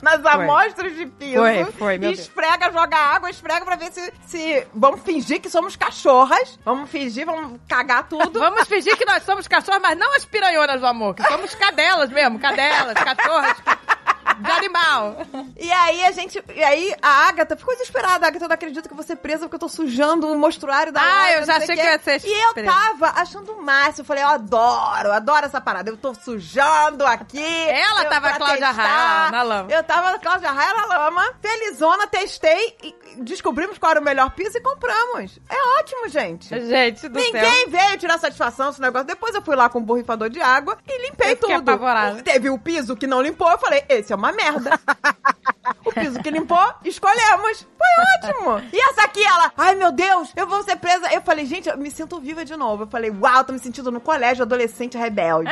Nas amostras de piso. Foi, foi, meu e Deus. esfrega, joga água, esfrega pra ver se, se. Vamos fingir que somos cachorras. Vamos fingir, vamos cagar tudo. [LAUGHS] Vamos fingir que nós somos cachorros, mas não as piranhonas do amor, que somos cadelas mesmo, cadelas, cachorras animal. E aí a gente. E aí a Agatha ficou desesperada. A Agatha, eu não acredito que eu vou ser presa porque eu tô sujando o mostruário da Ah, loja, eu já achei o quê. que ia ser E eu tava achando o máximo. Eu falei, eu adoro, adoro essa parada. Eu tô sujando aqui. Ela tava Cláudia. Raia na lama. Eu tava Cláudia Raia na lama. Felizona, testei e descobrimos qual era o melhor piso e compramos. É ótimo, gente. Gente do céu. Ninguém veio tirar satisfação desse negócio. Depois eu fui lá com um borrifador de água e limpei Eu tudo. apavorada. Teve o piso que não limpou, eu falei, esse é uma merda. o piso que limpou, escolhemos. Foi ótimo. E essa aqui, ela, ai meu Deus, eu vou ser presa. Eu falei, gente, eu me sinto viva de novo. Eu falei, uau, tô me sentindo no colégio adolescente rebelde.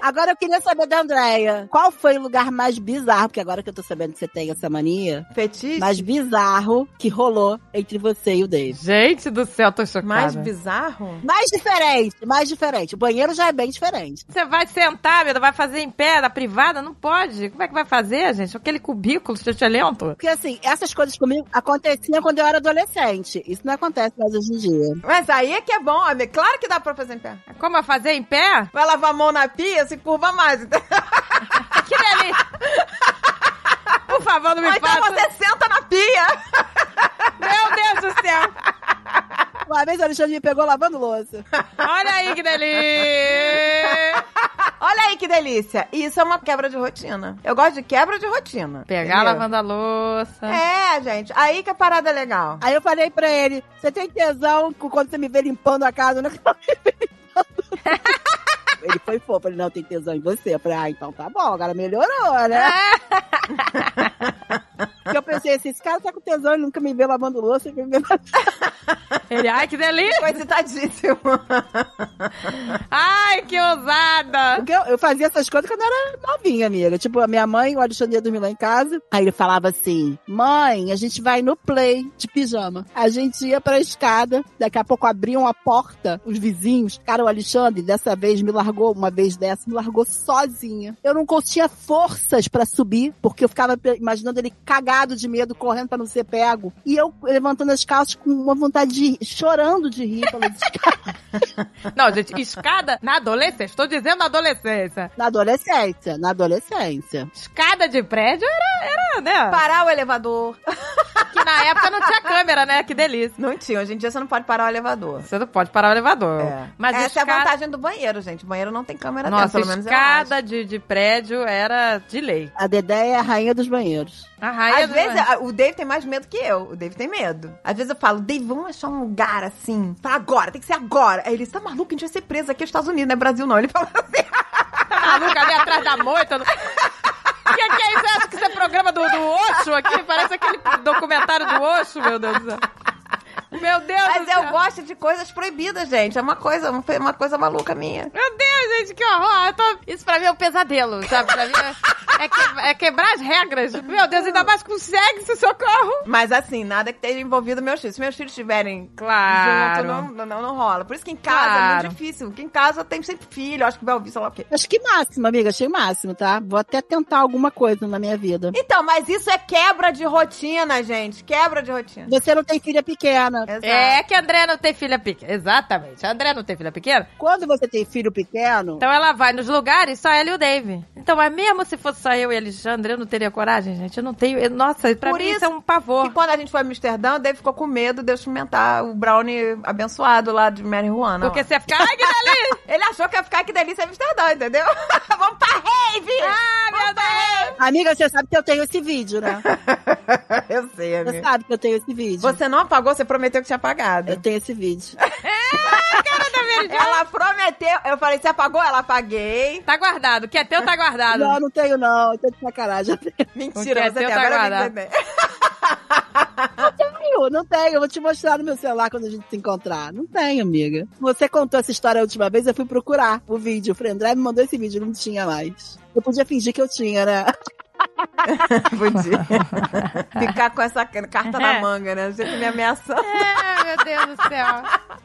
Agora eu queria saber da Andréia. Qual foi o lugar mais bizarro? Porque agora que eu tô sabendo que você tem essa mania. Fetiche? Mais bizarro que rolou entre você e o Dave. Gente do céu, tô chocada. Mais bizarro? Mais diferente, mais diferente. O banheiro já é bem diferente. Você vai sentar, meu, vai fazer em pé, na privada? Não pode. Como é que vai fazer, gente? Aquele cubículo lento. Porque assim, essas coisas comigo aconteciam quando eu era adolescente. Isso não acontece mais hoje em dia. Mas aí é que é bom, amiga. Claro que dá pra fazer em pé. Como é fazer em pé? Vai lavar a mão na pia, se curva mais. [LAUGHS] Que delícia! Por favor, não me Ou então faça. você senta na pia. Meu Deus do céu! Uma vez o Alexandre me pegou lavando louça. Olha aí que delícia! [LAUGHS] Olha aí que delícia. Isso é uma quebra de rotina. Eu gosto de quebra de rotina. Pegar entendeu? lavando a louça. É, gente. Aí que a parada é legal. Aí eu falei pra ele: você tem tesão com- quando você me vê limpando a casa, né? [LAUGHS] Ele foi fofo, ele não tem tesão em você. Eu falei, ah, então tá bom, agora melhorou, né? [LAUGHS] Porque eu pensei assim, esse cara tá com tesão, ele nunca me vê lavando louça, ele me vê [LAUGHS] Ele, ai, que delícia. Foi excitadíssimo. Ai, que ousada. Porque eu, eu fazia essas coisas quando eu era novinha, amiga. Tipo, a minha mãe, o Alexandre ia dormir lá em casa. Aí ele falava assim: Mãe, a gente vai no play de pijama. A gente ia pra escada, daqui a pouco abriam a porta, os vizinhos. Cara, o Alexandre, dessa vez, me largou, uma vez dessa, me largou sozinha. Eu não tinha forças pra subir, porque eu ficava imaginando ele cagado de medo, correndo pra não ser pego. E eu levantando as calças com uma vontade de rir, chorando de rir pelas [LAUGHS] escadas. Não, gente, escada na adolescência. Estou dizendo na adolescência. Na adolescência, na adolescência. Escada de prédio era, era né? Parar o elevador. Que na época não tinha câmera, né? Que delícia. Não tinha. Hoje em dia você não pode parar o elevador. Você não pode parar o elevador. É. Mas Essa é escada... a vantagem do banheiro, gente. O banheiro não tem câmera Nossa, dentro, pelo menos escada de, de prédio era de lei. A Dedé é a rainha dos banheiros. Às vezes, o Dave tem mais medo que eu. O Dave tem medo. Às vezes eu falo, Dave, vamos achar um lugar assim, pra agora, tem que ser agora. Aí ele, você tá maluco? A gente vai ser preso aqui nos Estados Unidos, não é Brasil não. Ele fala assim, Tá maluca ali atrás da moita. O [LAUGHS] que, que é isso? Você acha que isso é programa do, do Osho aqui? Parece aquele documentário do Osho, meu Deus do céu. Meu Deus mas do céu. eu gosto de coisas proibidas, gente. É uma coisa, uma coisa maluca minha. Meu Deus, gente, que horror. Eu tô- Isso pra mim é um pesadelo, sabe? Pra mim é, é que- é quebrar as regras. Meu Deus, ainda mais com sexo, socorro. Mas assim, nada que esteja envolvido meus filhos. Se meus filhos estiverem Claro. junto, não, não, não rola. Por isso que em casa é Claro. muito difícil. Porque em casa tem sempre filho, acho que vai ouvir, sei lá o quê. Acho que máximo, amiga. Achei máximo, tá? Vou até tentar alguma coisa na minha vida. Então, mas isso é quebra de rotina, gente. Quebra de rotina. Você não tem filha pequena. Exato. É que a André não tem filha pequena. Exatamente. A André não tem filha pequena. Quando você tem filho pequeno, Então ela vai nos lugares, só ela e o Dave. Então, mas mesmo se fosse só eu e Alexandre, eu não teria coragem, gente. Eu não tenho. eu- nossa, pra Por mim isso isso é um pavor. E quando a gente foi a Amsterdã, o Dave ficou com medo de eu experimentar o brownie abençoado lá de Mary Juana. Porque lá. você ia ficar. Ai, que delícia! [LAUGHS] Ele achou que ia ficar que delícia em Amsterdã, entendeu? [LAUGHS] Vamos pra rave! Ah, meu Deus! amiga, você sabe que eu tenho esse vídeo, né? [LAUGHS] eu sei, Você amiga. sabe que eu tenho esse vídeo. Você não apagou, você prometeu que tinha apagado. Eu tenho esse vídeo. [LAUGHS] [LAUGHS] Ela prometeu, eu falei, você apagou? Ela apaguei. Tá guardado. O que é teu tá guardado. Não, não tenho não. Eu tô de sacanagem. [LAUGHS] Mentira, é você tem. tá Agora guardado. Não tenho, não tenho. Eu vou te mostrar no meu celular quando a gente se encontrar. Não tenho, amiga. Você contou essa história a última vez, eu fui procurar o vídeo. O André me mandou esse vídeo, não tinha mais. Eu podia fingir que eu tinha, né? [LAUGHS] Podia. [LAUGHS] Ficar com essa carta É. na manga, né? Você me ameaçando. É, meu Deus do céu.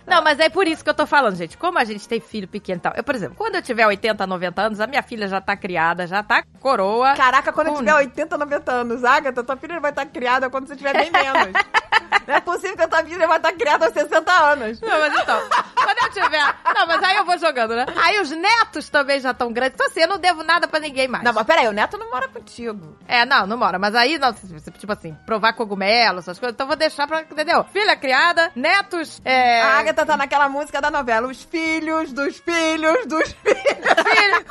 Não, mas é por isso que eu tô falando, gente. Como a gente tem filho pequeno e tal. Eu, por exemplo, quando eu tiver 80, 90 anos, a minha filha já tá criada, já tá coroa. Caraca, quando eu Com- tiver 80, 90 anos, Agatha, tua filha vai estar criada quando você tiver bem menos. [LAUGHS] Não é possível que a tua filha vai estar criada aos 60 anos. Não, mas então, quando eu tiver. Não, mas aí eu vou jogando, né? Aí os netos também já estão grandes. Então assim, eu não devo nada pra ninguém mais. Não, mas peraí, o neto não mora contigo. É, não, não mora. Mas aí, não, tipo assim, provar cogumelo, essas coisas. Então vou deixar pra. Entendeu? Filha criada, netos. É. A Agatha tá naquela música da novela. Os filhos dos filhos dos filhos. filho,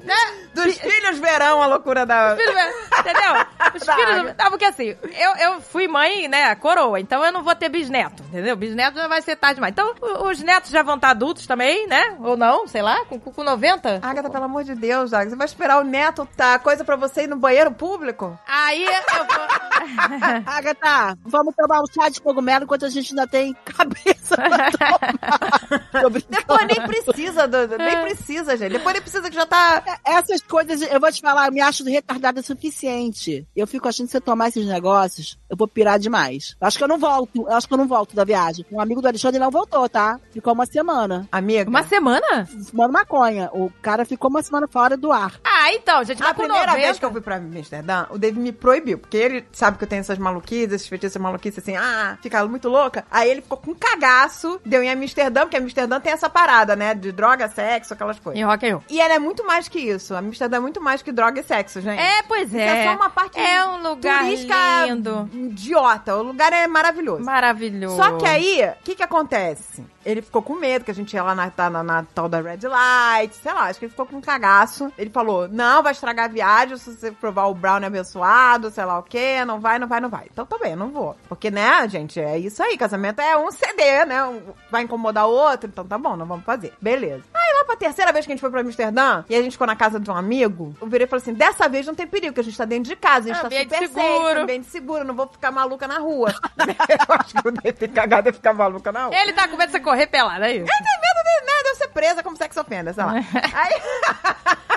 [LAUGHS] né? Dos filhos verão a loucura da. Filho, entendeu? Os Da filhos. Não, porque assim, eu, eu fui mãe, né, coroa, então eu não vou ter bisneto, entendeu? Bisneto já vai ser tarde demais. Então, os netos já vão estar adultos também, né? Ou não, sei lá, com, com 90. Agatha, pelo amor de Deus, Agatha, você vai esperar o neto tá coisa pra você ir no banheiro público? Aí eu vou. [LAUGHS] Agatha, vamos tomar um chá de cogumelo enquanto a gente ainda tem cabeça pra [LAUGHS] tomar. Depois nem precisa, nem precisa, gente. Depois nem precisa que já tá. Essas coisas, eu vou te falar, eu me acho retardada o suficiente. Eu fico achando que se eu tomar esses negócios, eu vou pirar demais. Acho que eu não volto, eu acho que eu não volto da viagem. Um amigo do Alexandre não voltou, tá? Ficou uma semana. Amiga. Uma semana? Fumando maconha. O cara ficou uma semana fora do ar. Ah, então, gente, A primeira 90... vez que eu fui pra Amsterdã, o David me proibiu, porque ele sabe que eu tenho essas maluquices, esses feitiços maluquices assim, ah, fica muito louca. Aí ele ficou com um cagaço, deu em Amsterdã, porque Amsterdã tem essa parada, né, de droga, sexo, aquelas coisas. Em rock and roll. E ela é muito mais que isso. Amsterdã é muito mais que droga e sexo, gente. É, pois é. é só uma parte É um lugar lindo. idiota. O lugar é maravilhoso. Maravilhoso. Só que aí, o que que acontece? Ele ficou com medo, que a gente ia lá na, tá na, na tal da Red Light, sei lá, acho que ele ficou com um cagaço. Ele falou, não, vai estragar a viagem se você provar o brownie abençoado, sei lá o quê, não vai, não vai, não vai. Então tá bem, não vou. Porque, né, gente, é isso aí, casamento é um CD, né, um vai incomodar o outro, então tá bom, não vamos fazer. Beleza. Aí lá pra terceira vez que a gente foi pra Amsterdã e a gente ficou na casa de um amigo, eu virei e falei assim: dessa vez não tem perigo, que a gente tá dentro de casa, a gente Ah, tá ambiente super seguro. safe, ambiente seguro, não vou ficar maluca na rua. [LAUGHS] eu acho que o Dave cagada é ficar maluca na rua. Ele tá com medo de correr pelado, é isso? Ele tem medo de, né, de eu ser presa como sexo ofenda, sei lá. Aí.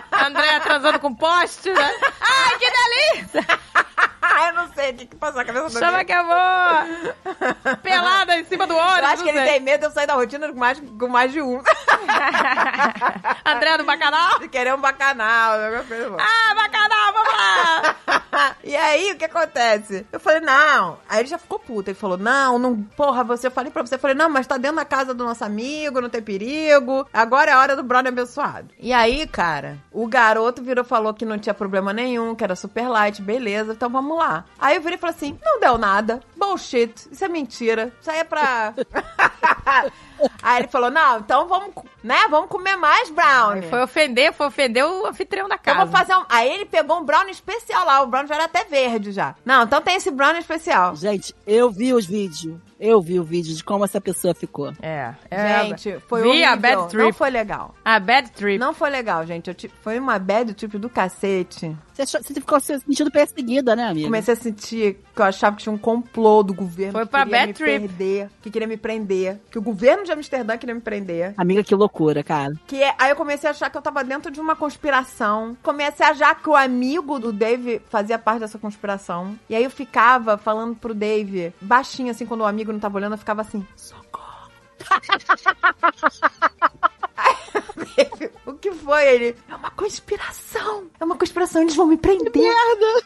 [LAUGHS] André transando com poste, né? Ai, que delícia! [LAUGHS] eu não sei o que, que passou na cabeça do Chama que eu vou! Pelada em cima do ônibus. Eu acho que ele sei. tem medo de eu sair da rotina com mais, com mais de um. [LAUGHS] André do Bacanal? de querer um bacanal. Ah, Bacanal! [LAUGHS] e aí, o que acontece? Eu falei, não. Aí ele já ficou puto. Ele falou, não, não, porra, você, eu falei pra você. Eu falei, não, mas tá dentro da casa do nosso amigo, não tem perigo. Agora é a hora do brother abençoado. E aí, cara, o garoto virou e falou que não tinha problema nenhum, que era super light, beleza, então vamos lá. Aí eu virei e falei assim, não deu nada. Bullshit, isso é mentira. Isso aí é pra... [LAUGHS] aí ele falou, não, então vamos, né, vamos comer mais brownie. Foi ofender, foi ofender o anfitrião da Então casa. vamos fazer um... Aí ele pegou um brownie especial lá. O brownie já era até verde já. Não, então tem esse brownie especial. Gente, eu vi os vídeos. Eu vi o vídeo de como essa pessoa ficou. É, é. Gente, foi Vi horrível. a bad trip. Não foi legal. A bad trip. Não foi legal, gente. Foi uma bad trip do cacete. Você, achou- você ficou se sentindo perseguida, né, amiga? Comecei a sentir que eu achava que tinha um complô do governo Foi que pra queria bad me trip. perder, que queria me prender, que o governo de Amsterdã queria me prender. Amiga, que loucura, cara. Que é- aí eu comecei a achar que eu tava dentro de uma conspiração. Comecei a achar que o amigo do Dave fazia parte dessa conspiração. E aí eu ficava falando pro Dave, baixinho assim, quando o amigo não tava olhando, eu ficava assim, socorro. [LAUGHS] O que foi? Ele, é uma conspiração. É uma conspiração, eles vão me prender. merda.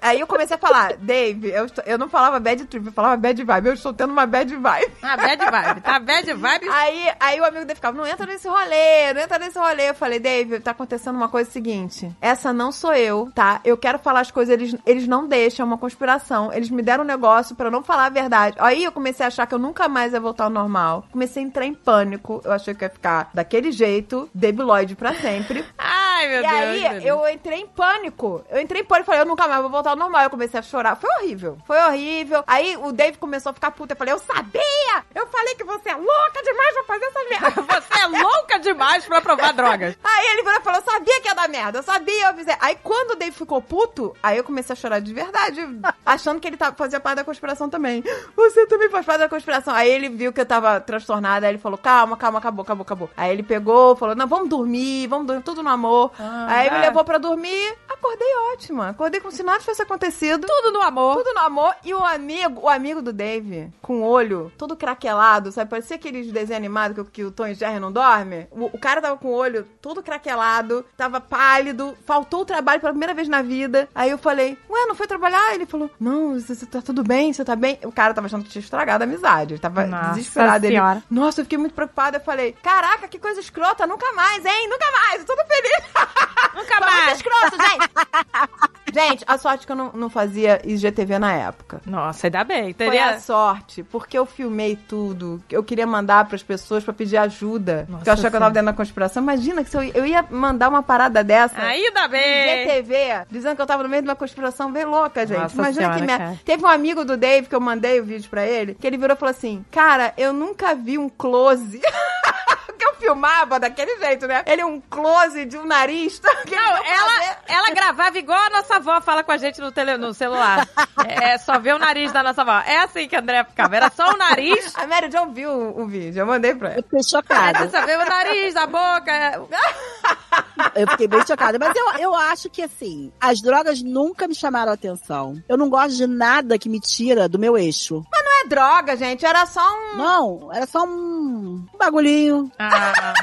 Aí eu comecei a falar, Dave, eu, eu não falava bad trip, eu falava bad vibe. Eu estou tendo uma bad vibe. Ah, bad vibe. Tá bad vibe. [LAUGHS] Aí, aí o amigo dele ficava, não entra nesse rolê, não entra nesse rolê. Eu falei, Dave, tá acontecendo uma coisa seguinte. Essa não sou eu, tá? Eu quero falar as coisas, eles, eles não deixam, é uma conspiração. Eles me deram um negócio pra eu não falar a verdade. Aí eu comecei a achar que eu nunca mais ia voltar ao normal. Comecei a entrar em pânico. Eu achei que ia ficar daquele jeito, debiloide pra sempre. [LAUGHS] Ai, meu e Deus. aí, meu Deus. eu entrei em pânico. Eu entrei em pânico e falei, eu nunca mais vou voltar normal. Eu comecei a chorar. Foi horrível. Foi horrível. Aí o Dave começou a ficar puto. Eu falei, eu sabia! Eu falei que você é louca demais pra fazer essas merdas. [LAUGHS] Você é louca demais pra provar drogas. Aí ele virou e falou, eu sabia que ia dar merda. Eu sabia, eu avisei. Aí quando o Dave ficou puto, aí eu comecei a chorar de verdade. achando que ele tava, fazia parte da conspiração também. Você também faz parte da conspiração. Aí ele viu que eu tava transtornada. Aí ele falou, calma, calma, acabou, acabou, acabou. Aí ele pegou, falou, não, vamos dormir, vamos dormir, tudo no amor. Ah, aí me é. levou pra dormir. Acordei ótima. Acordei como se nada tivesse acontecido. Tudo no amor. Tudo no amor. E o amigo, o amigo do Dave, com o olho todo craquelado, sabe? Parecia aqueles desenhos animados que, que o Tom e Jerry não dorme. O, o cara tava com o olho todo craquelado, tava pálido, faltou o trabalho pela primeira vez na vida. Aí eu falei, ué, não foi trabalhar? Ele falou, não, você, tá tudo bem, você tá bem? O cara tava achando que tinha estragado a amizade. Ele tava Nossa desesperado. Ele, nossa, eu fiquei muito preocupada. Eu falei, caraca, que coisa escrota, nunca mais, hein? Nunca mais, eu tô feliz. [LAUGHS] Nunca Foi muito mais. escroto, gente. [LAUGHS] gente, a sorte que eu não, não fazia IGTV na época. Nossa, ainda bem. Foi Teria... a sorte, porque eu filmei tudo. Eu queria mandar pras pessoas pra pedir ajuda. Nossa porque eu achava que eu tava dentro da conspiração. Imagina que se eu, eu ia mandar uma parada dessa. Ainda bem. IGTV, dizendo que eu tava no meio de uma conspiração bem louca, gente. Nossa Imagina Senhora, que merda. Teve um amigo do Dave que eu mandei o vídeo pra ele, que ele virou e falou assim: Cara, eu nunca vi um close. [LAUGHS] que eu filmava daquele jeito, né? Ele um close de um nariz. [LAUGHS] Não, ela, ela gravava igual a nossa avó fala com a gente no, tele, no celular. [LAUGHS] É só ver o nariz da nossa avó. É assim que a André ficava. Era só o nariz. A Mary Jo viu o, o vídeo, eu mandei pra Eu ela. fiquei Era chocada. só ver o nariz, a boca. [LAUGHS] Eu fiquei bem chocada. Mas eu, eu acho que, assim, as drogas nunca me chamaram a atenção. Eu não gosto de nada que me tira do meu eixo. Não é droga, gente, era só um. Não, era só um bagulhinho. Ah,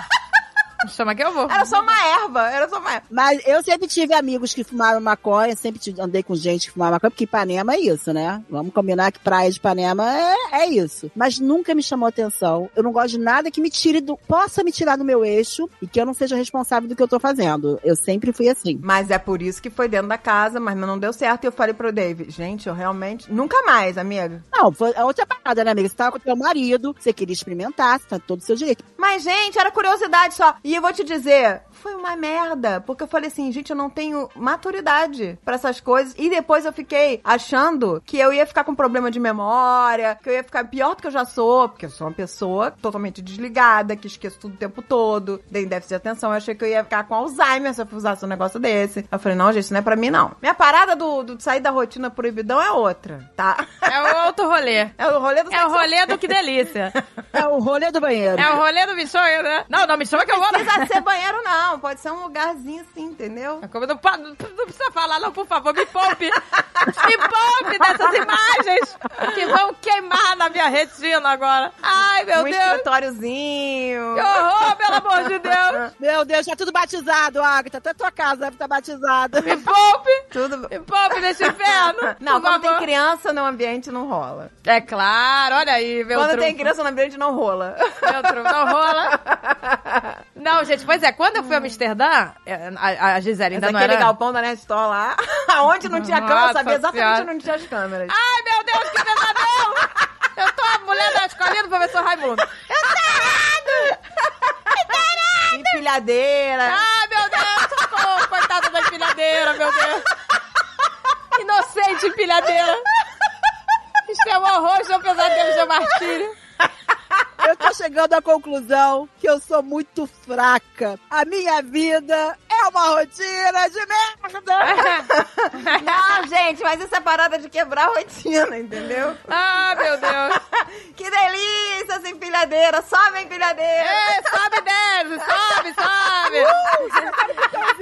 chama que eu vou. Era só uma erva, era só uma erva. Mas eu sempre tive amigos que fumaram maconha, sempre andei com gente que fumava maconha, porque Ipanema é isso, né? Vamos combinar que praia de Ipanema é, é isso. Mas nunca me chamou atenção. Eu não gosto de nada que me tire do. possa me tirar do meu eixo e que eu não seja responsável do que eu tô fazendo. Eu sempre fui assim. Mas é por isso que foi dentro da casa, mas não deu certo. E eu falei pro Dave, gente, eu realmente. Nunca mais, amiga. Não, foi a outra parada, né, amiga? Você tava com o teu marido, você queria experimentar, você tá todo o seu direito. Mas, gente, era curiosidade só. E vou te dizer, foi uma merda. Porque eu falei assim, gente, eu não tenho maturidade pra essas coisas. E depois eu fiquei achando que eu ia ficar com problema de memória, que eu ia ficar pior do que eu já sou, porque eu sou uma pessoa totalmente desligada, que esqueço tudo o tempo todo, tem déficit de atenção. Eu achei que eu ia ficar com Alzheimer se eu usasse um negócio desse. Eu falei, não, gente, isso não é pra mim, não. Minha parada do, do sair da rotina proibidão é outra, tá? É outro rolê. [LAUGHS] É o rolê do É o rolê do que delícia. [LAUGHS] É o rolê do banheiro. É o rolê do me chama, né? Não, não me chama que eu vou. Não precisa ser banheiro, não. Pode ser um lugarzinho assim, entendeu? Como Não, pa- não precisa falar, não, por favor, me poupe. Me poupe dessas imagens que vão queimar na minha retina agora. Ai, meu um Deus. escritóriozinho. Que horror, pelo amor de Deus. [LAUGHS] Meu Deus, já tudo batizado, Agatha. Até tua casa deve estar batizada. Me poupe. Tudo. Me poupe desse inferno. [LAUGHS] Não, quando tem criança no ambiente não rola. É claro, olha aí, meu Quando trunfo. tem criança no ambiente não rola. Meu trunfo, não rola. [LAUGHS] Não, gente, pois é, quando eu fui a Amsterdã, é, a, a Gisele ainda Mas não aquele era... galpão da Net Store lá, aonde não tinha câmera, eu sabia exatamente onde tinha as câmeras. Ai, meu Deus, que pesadelo! Eu tô a mulher da escolinha do professor Raimundo. Empilhadeira. Ai, meu Deus, socorro, coitada da empilhadeira, meu Deus. Inocente empilhadeira. Isso é um horror, isso é um pesadelo, isso é um martírio. Eu tô chegando à conclusão que eu sou muito fraca. A minha vida é uma rotina de merda. Não, [LAUGHS] gente, mas isso é parada de quebrar a rotina, entendeu? Ah, meu Deus. [LAUGHS] Que delícia essa empilhadeira. Sobe a empilhadeira. Ei, sobe, desce, sobe, sobe.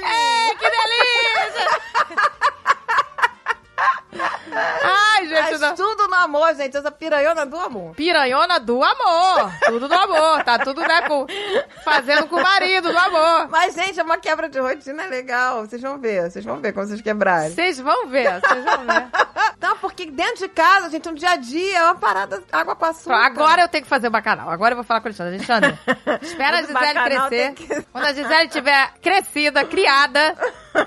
Ei, [LAUGHS] que delícia. Ai, gente, Mas não. tudo no amor, gente. Essa piranhona do amor. Piranhona do amor. Tudo do amor. Tá tudo, né, com, fazendo com o marido do amor. Mas, gente, é uma quebra de rotina legal. Vocês vão ver. Vocês vão ver como vocês quebrarem. Vocês vão ver, vocês vão ver. [LAUGHS] Não, porque dentro de casa, gente, no dia a dia é uma parada água com açúcar. Agora eu tenho que fazer o bacanal. Agora eu vou falar com a Alexandre. Alexandre, [LAUGHS] espera a Gisele crescer. que- Quando a Gisele tiver crescida, criada,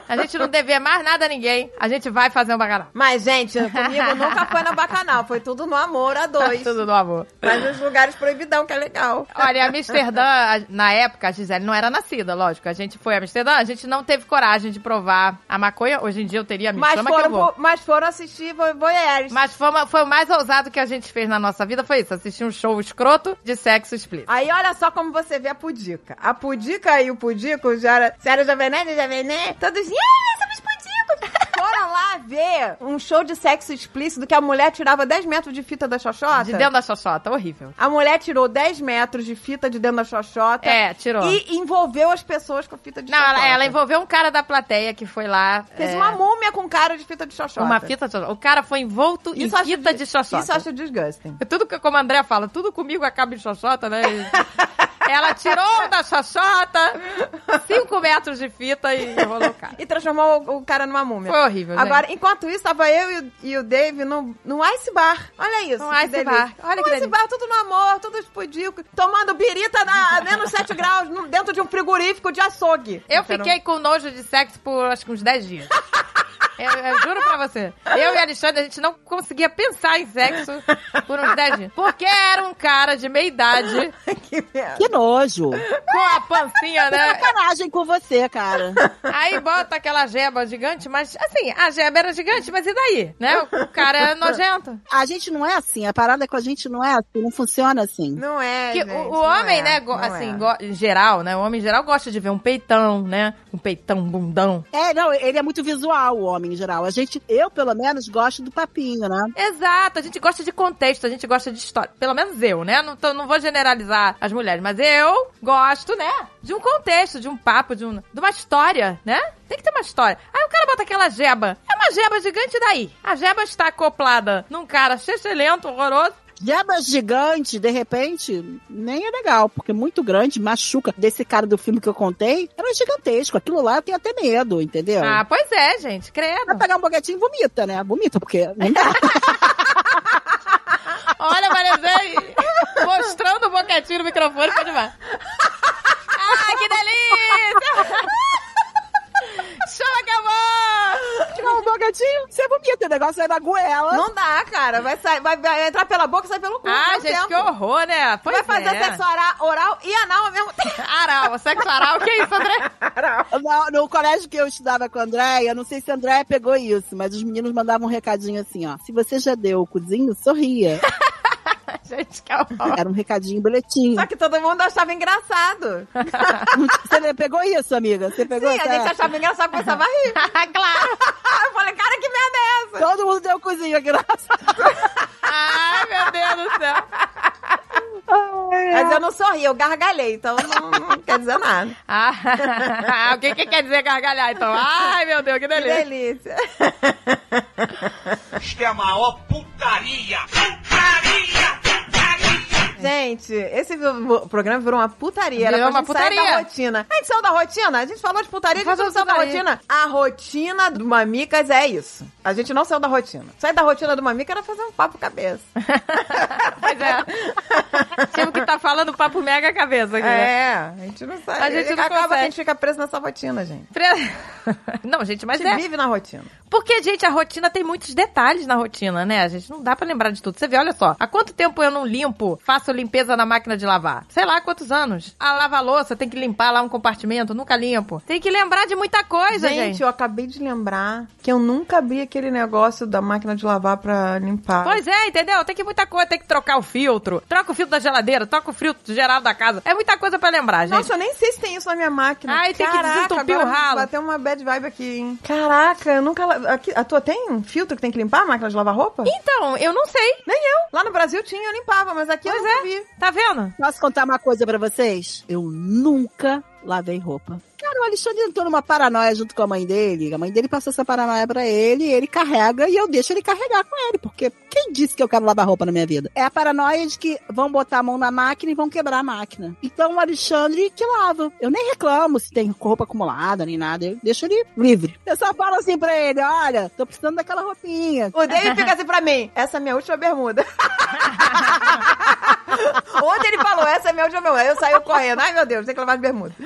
a gente não dever mais nada a ninguém, a gente vai fazer um bacanal. Mas, gente, comigo nunca foi no bacanal. Foi tudo no amor a dois. [LAUGHS] Tudo do amor. Mas nos lugares proibidão, que é legal. Olha, Amsterdã, na época, a Gisele não era nascida, lógico. A gente foi a Amsterdã, a gente não teve coragem de provar a maconha. Hoje em dia eu teria, me Mas chama que eu foram, vou. vo- mas foram assistir vo- voyeurs. Mas foi, foi o mais ousado que a gente fez na nossa vida, foi isso. Assistir um show escroto de sexo explícito. Aí olha só como você vê a pudica. A pudica e o pudico já era... Era Javené, Javené, todos... "Ah, somos pudicos!" Foram lá ver um show de sexo explícito que a mulher tirava 10 metros de fita da xoxota. De dentro da xoxota, horrível. A mulher tirou 10 metros de fita de dentro da xoxota. É, tirou. E envolveu as pessoas com a fita de Não, xoxota. ela, ela envolveu um cara da plateia que foi lá. Fez é, uma múmia com cara de fita de xoxota. uma fita de xoxota. O cara foi envolto Isso em fita de- de xoxota. Isso acho disgusting. Tudo que, como a André fala, tudo comigo acaba em xoxota, né? [LAUGHS] Ela tirou da xoxota 5 metros de fita e enrolou o cara. E transformou o, o cara numa múmia. Foi horrível, gente. Agora, enquanto isso, tava eu e, o- e o Dave no, no Ice Bar. Olha isso. No Ice delícia. Bar. Olha no que Ice delícia. Bar, tudo no amor, tudo explodico. Tomando birita na [LAUGHS] menos 7 graus dentro de um frigorífico de açougue. Eu fiquei com nojo de sexo por acho que uns 10 dias. Eu, eu juro pra você. Eu e a Alexandre, a gente não conseguia pensar em sexo por uns 10 dias. Porque era um cara de meia idade, [LAUGHS] que merda. Que nojo. com a pancinha, né? Sacanagem com você, cara. Aí bota aquela jeba gigante, mas assim, a jeba era gigante, mas e daí? Né? O cara é nojento. A gente não é assim. A parada com a gente não é assim. Não funciona assim. Não é, Que gente, o, o não homem, é, né, assim, é. em geral, né? O homem em geral gosta de ver um peitão, né? Um peitão, um bundão. É, não, ele é muito visual, o homem em geral. A gente, eu pelo menos, gosto do papinho, né? Exato, a gente gosta de contexto, a gente gosta de história. Pelo menos eu, né? Não, tô- não vou generalizar as mulheres, mas eu gosto, né? De um contexto, de um papo, de, um, de uma história, né? Tem que ter uma história. Aí o cara bota aquela jeba. É uma jeba gigante daí. A jeba está acoplada num cara lento, horroroso. Jeba gigante, de repente, nem é legal, porque muito grande, machuca. Desse cara do filme que eu contei, era gigantesco. Aquilo lá eu tenho até medo, entendeu? Ah, pois é, gente, credo. Vai pegar um boquetinho e vomita, né? Vomita, porque não dá. [LAUGHS] Olha, Marizei, mostrando o boquetinho no microfone, foi demais. Ai, que delícia! [LAUGHS] Chama que amor! Um boquetinho quietinho, você vomita. O negócio vai na goela. Não dá, cara. Vai, sair, vai, vai entrar pela boca e sair pelo cu. Ah, gente, tempo. que horror, né? Pois Vai fazer é. sexo oral, oral e anal ao mesmo tempo. [LAUGHS] Aral, sexo aral, que isso, André? No, no colégio que eu estudava com a Andréia, eu não sei se a Andréia pegou isso, mas os meninos mandavam um recadinho assim, ó. Se você já deu o cozinho, sorria. [LAUGHS] [LAUGHS] gente, que horror. Era um recadinho, um boletim. Só que todo mundo achava engraçado. [LAUGHS] Você pegou isso, amiga? Você pegou Sim, a essa? gente achava engraçado começava a rir. [LAUGHS] claro. Eu falei, cara, que merda é essa? Todo mundo deu aqui na Ai, meu Deus do céu. Mas eu não sorri, eu gargalhei, então não, não quer dizer nada. Ah, o que, que quer dizer gargalhar, então? Ai, meu Deus, que Que delícia. delícia. Isto é a maior putaria! Putaria! Gente, esse programa virou uma putaria. Era Virou pra uma putaria. da rotina. A gente saiu da rotina? A gente falou de putaria, a gente saiu da rotina. A rotina do Mamicas é isso. A gente não saiu da rotina. Sair da rotina do Mamica era fazer um papo cabeça. [LAUGHS] Pois é. [LAUGHS] Tipo que tá falando papo mega cabeça aqui. né? É, a gente não sai. A gente não Acaba consegue. que a gente fica preso nessa rotina, gente. Pre- [LAUGHS] [LAUGHS] Não, gente, A mas gente é. vive na rotina. Porque, gente, a rotina tem muitos detalhes na rotina, né? A gente não dá pra lembrar de tudo. Você vê, olha só, há quanto tempo eu não limpo, faço limpeza na máquina de lavar? Sei lá, quantos anos. A lava-louça, tem que limpar lá um compartimento, nunca limpo. Tem que lembrar de muita coisa, Gente, gente. eu acabei de lembrar que eu nunca abri aquele negócio da máquina de lavar pra limpar. Pois é, entendeu? Tem que muita coisa, tem que trocar o filtro, troca o filtro da geladeira, troca o filtro geral da casa. É muita coisa pra lembrar, gente. Nossa, eu nem sei se tem isso na minha máquina. Ai, tem que Caraca, desentupir o ralo. Bateu uma bad vibe aqui, hein? Caraca, eu nunca... Aqui, a tua tem um filtro que tem que limpar a máquina de lavar roupa? Então, eu não sei. Nem eu. Lá no Brasil tinha, eu limpava, mas aqui Pois eu nunca é. vi. Tá vendo? Posso contar uma coisa pra vocês? Eu nunca lavei roupa. Cara, o Alexandre entrou numa paranoia junto com a mãe dele. A mãe dele passou essa paranoia pra ele, ele carrega e eu deixo ele carregar com ele. Porque quem disse que eu quero lavar roupa na minha vida? É a paranoia de que vão botar a mão na máquina e vão quebrar a máquina. Então o Alexandre que lava. Eu nem reclamo se tem roupa acumulada nem nada. Eu deixo ele livre. Eu só falo assim pra ele: olha, tô precisando daquela roupinha. O David fica assim pra mim, essa é a minha última bermuda. [LAUGHS] Ontem ele falou, essa é minha última bermuda. Eu saio correndo. Ai, meu Deus, tem que lavar as bermudas. [LAUGHS]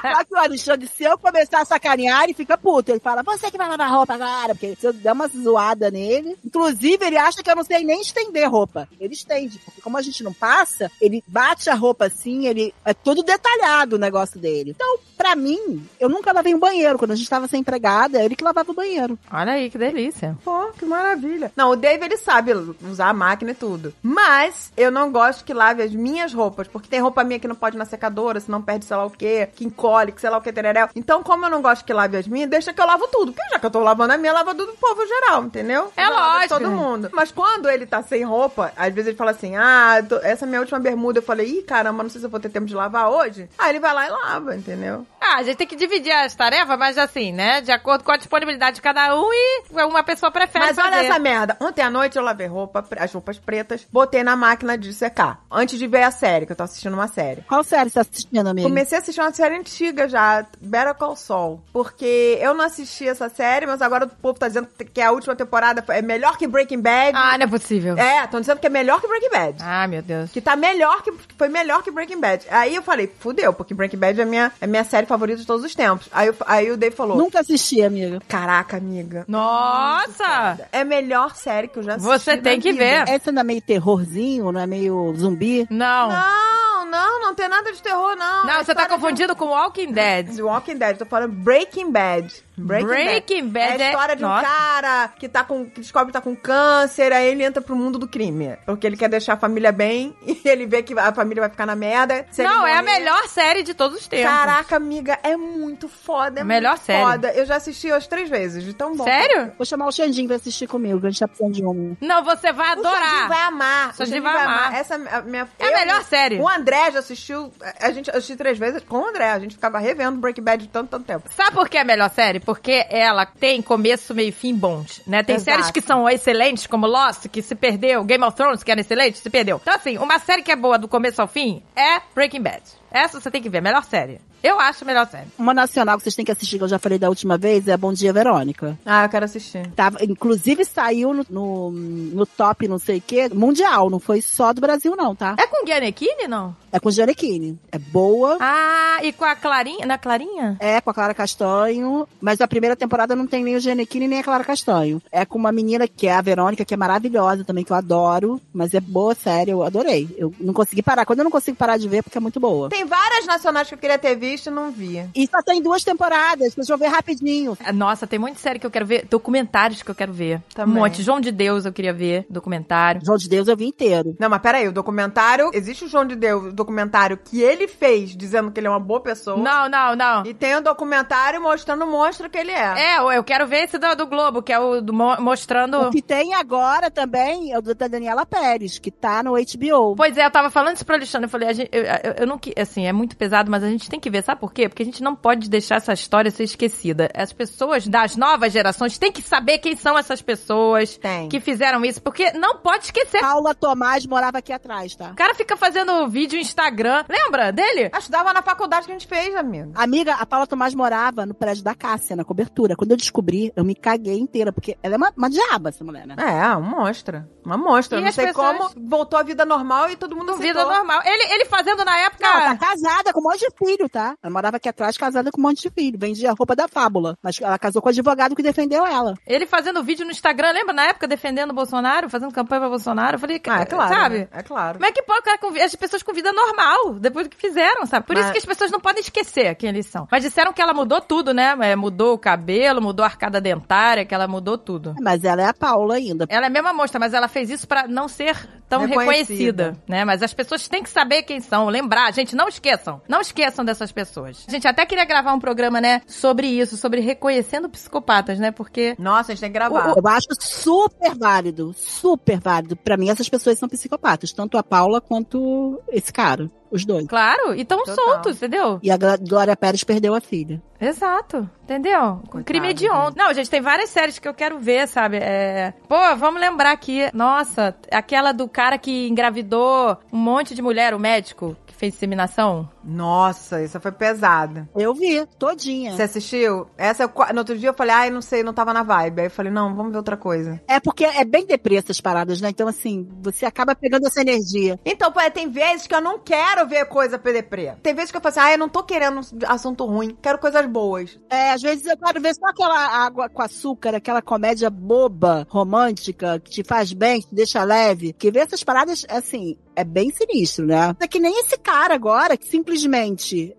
Só que o Alexandre, se eu começar a sacanear, ele fica puto. Ele fala, você que vai lavar roupa agora. Porque se eu der uma zoada nele. Inclusive, ele acha que eu não sei nem estender roupa. Ele estende. Porque como a gente não passa, ele bate a roupa assim, ele. É todo detalhado o negócio dele. Então, pra mim, eu nunca lavei um banheiro. Quando a gente tava sem empregada, é ele que lavava o banheiro. Olha aí, que delícia. Pô, que maravilha. Não, o Dave, ele sabe usar a máquina e tudo. Mas eu não gosto que lave as minhas roupas, porque tem roupa minha que não pode ir na secadora, senão perde sei lá o quê, que encolhe, que sei lá o que, tereréu. Então, como eu não gosto que lave as minhas, deixa que eu lavo tudo. Porque já que eu tô lavando a minha, lava do povo geral, entendeu? É lógico. todo mundo. Mas quando ele tá sem roupa, às vezes ele fala assim, ah, tô- essa é a minha última bermuda. Eu falei, ih, caramba, não sei se eu vou ter tempo de lavar hoje. Aí ele vai lá e lava, entendeu? Ah, a gente tem que dividir as tarefas, mas assim, né? De acordo com a disponibilidade de cada um e uma pessoa prefere Mas fazer. olha essa merda. Ontem à noite eu lavei roupa, as roupas pretas, botei na máquina de secar. Antes de ver a série, que eu tô assistindo uma série. Qual série você tá assistindo, amigo? Comecei a assistir uma série antiga já, Better Call Saul. Porque eu não assisti essa série, mas agora o povo tá dizendo que a última temporada é melhor que Breaking Bad. Ah, não é possível. É, estão dizendo que é melhor que Breaking Bad. Ah, meu Deus. Que tá melhor que. que Foi melhor que Breaking Bad. Aí eu falei, fudeu, porque Breaking Bad é minha, é minha série favorita de todos os tempos. Aí, eu- aí o Dave falou: Nunca assisti, amiga. Caraca, amiga. Nossa! É a melhor série que eu já assisti. Você tem na que vida. ver. Essa não é meio terrorzinho, não é meio zumbi? Não. Não, não, não tem nada de terror, não. Não, É você tá confundindo com Walking Dead. De Walking Dead, tô falando Breaking Bad. Breaking Bad é a é- história de um Nossa. cara que tá com que descobre que tá com câncer, aí ele entra pro mundo do crime, porque ele quer deixar a família bem [LAUGHS] e ele vê que a família vai ficar na merda. Não, é a melhor série de todos os tempos. Caraca, amiga, é muito foda, é A melhor muito série. foda. Eu já assisti as três vezes, de tão bom. Sério? Vou chamar o Xandinho pra assistir comigo, que a gente tá precisando de um. Não, você vai O Xandinho adorar. vai amar. O Xandinho vai amar. Essa é a minha É a eu- melhor série. O André já assistiu, a gente assistiu três vezes com o André. A gente ficava revendo Breaking Bad de tanto, tanto tempo. Sabe por que é a melhor série? Porque ela tem começo, meio e fim bons, né? Tem Exato. séries que são excelentes, como Lost, que se perdeu, Game of Thrones, que era excelente, se perdeu. Então, assim, uma série que é boa do começo ao fim é Breaking Bad. Essa você tem que ver, melhor série. Eu acho a melhor série. Uma nacional que vocês têm que assistir, que eu já falei da última vez, é Bom Dia, Verônica. Ah, eu quero assistir. Tava, inclusive saiu no, no, no top não sei o que, mundial, não foi só do Brasil não, tá? É com Giannichini, não? É com Giannichini. É boa, Ah, e com a Clarinha? Na Clarinha? é com a Clara Castanho, mas a primeira temporada não tem nem o Giannichini nem a Clara Castanho. É com uma menina que é a Verônica, que é maravilhosa também, que eu adoro, mas é boa, sério, eu adorei. Eu não consegui parar. Quando eu não consigo parar de ver, porque é muito boa. Tem várias nacionais que eu queria ter visto e não vi. E só tem duas temporadas, vocês vão ver rapidinho. Nossa, tem muita série que eu quero ver. Documentários que eu quero ver. Também. Um monte. João de Deus eu queria ver. Documentário. João de Deus eu vi inteiro. Não, mas peraí, o documentário. Existe o João de Deus, o documentário que ele fez dizendo que ele é uma boa pessoa. Não, não, não. E tem o documentário mostrando o monstro que ele é. É, eu- quero ver esse do, do Globo, que é o do mo- mostrando. O que tem agora também é o da Daniela Pérez, que tá no HBO. Pois é, eu tava falando isso pro Alexandre. Eu falei, a gente, eu, eu- eu não que. Assim, é muito pesado, mas a gente tem que ver. Sabe por quê? Porque a gente não pode deixar essa história ser esquecida. As pessoas das novas gerações têm que saber quem são essas pessoas Tem. que fizeram isso. Porque não pode esquecer. Paula Tomás morava aqui atrás, tá? O cara fica fazendo vídeo no Instagram. Lembra dele? Acho que dava na faculdade que a gente fez, amigo. Amiga, a Paula Tomás morava no prédio da Cássia, na cobertura. Quando eu descobri, eu me caguei inteira, porque ela é uma, uma diaba, essa mulher, né? É, uma monstra. Uma monstra. E Eu não as sei pessoas- como voltou à vida normal e todo mundo Vida aceitou. normal. Ele, ele fazendo na época. Não, ela tá casada com um monte de filho, tá? Ela morava aqui atrás, casada com um monte de filho. Vendia a roupa da fábula. Mas ela casou com o advogado que defendeu ela. Ele fazendo vídeo no Instagram, lembra na época defendendo o Bolsonaro, fazendo campanha pra Bolsonaro? Eu falei, Ah, é claro. sabe? né? É claro. Como é que pode cara as pessoas com vida normal, depois do que fizeram, sabe? Por isso Mas- que as pessoas não podem esquecer quem eles são. Mas disseram que ela mudou tudo, né? É, Mudou o cabelo, mudou a arcada dentária, que ela mudou tudo. Mas ela é a Paula ainda. Ela é a mesma mostra, mas ela fez isso pra não ser tão Reconhecida. reconhecida, né? Mas as pessoas têm que saber quem são, lembrar. Gente, não esqueçam. Não esqueçam dessas pessoas. A gente até queria gravar um programa, né, sobre isso, sobre reconhecendo psicopatas, né? Porque Nossa, a gente tem que gravar. Eu acho super válido, super válido. Pra mim, essas pessoas são psicopatas. Tanto a Paula quanto esse cara. Os dois. Claro, e tão Total. soltos, entendeu? E a Gló- Glória Pérez perdeu a filha. Exato, entendeu? Um Coitado, crime hediondo. Não, gente, tem várias séries que eu quero ver, sabe? É... Pô, vamos lembrar aqui. Nossa, aquela do cara que engravidou um monte de mulher, o médico, que fez inseminação. Nossa, essa foi pesada. Eu vi, todinha. Você assistiu? Essa, eu no outro dia eu falei, ai, não sei, não tava na vibe. Aí eu falei, não, vamos ver outra coisa. É porque é bem deprê essas paradas, né? Então, assim, você acaba pegando essa energia. Então, pô, tem vezes que eu não quero ver coisa PDP. Tem vezes que eu falo assim, ah, eu não tô querendo assunto ruim, quero coisas boas. É, às vezes eu quero ver só aquela água com açúcar, aquela comédia boba, romântica, que te faz bem, que te deixa leve. Que ver essas paradas, assim, é bem sinistro, né? É que nem esse cara agora, que simplesmente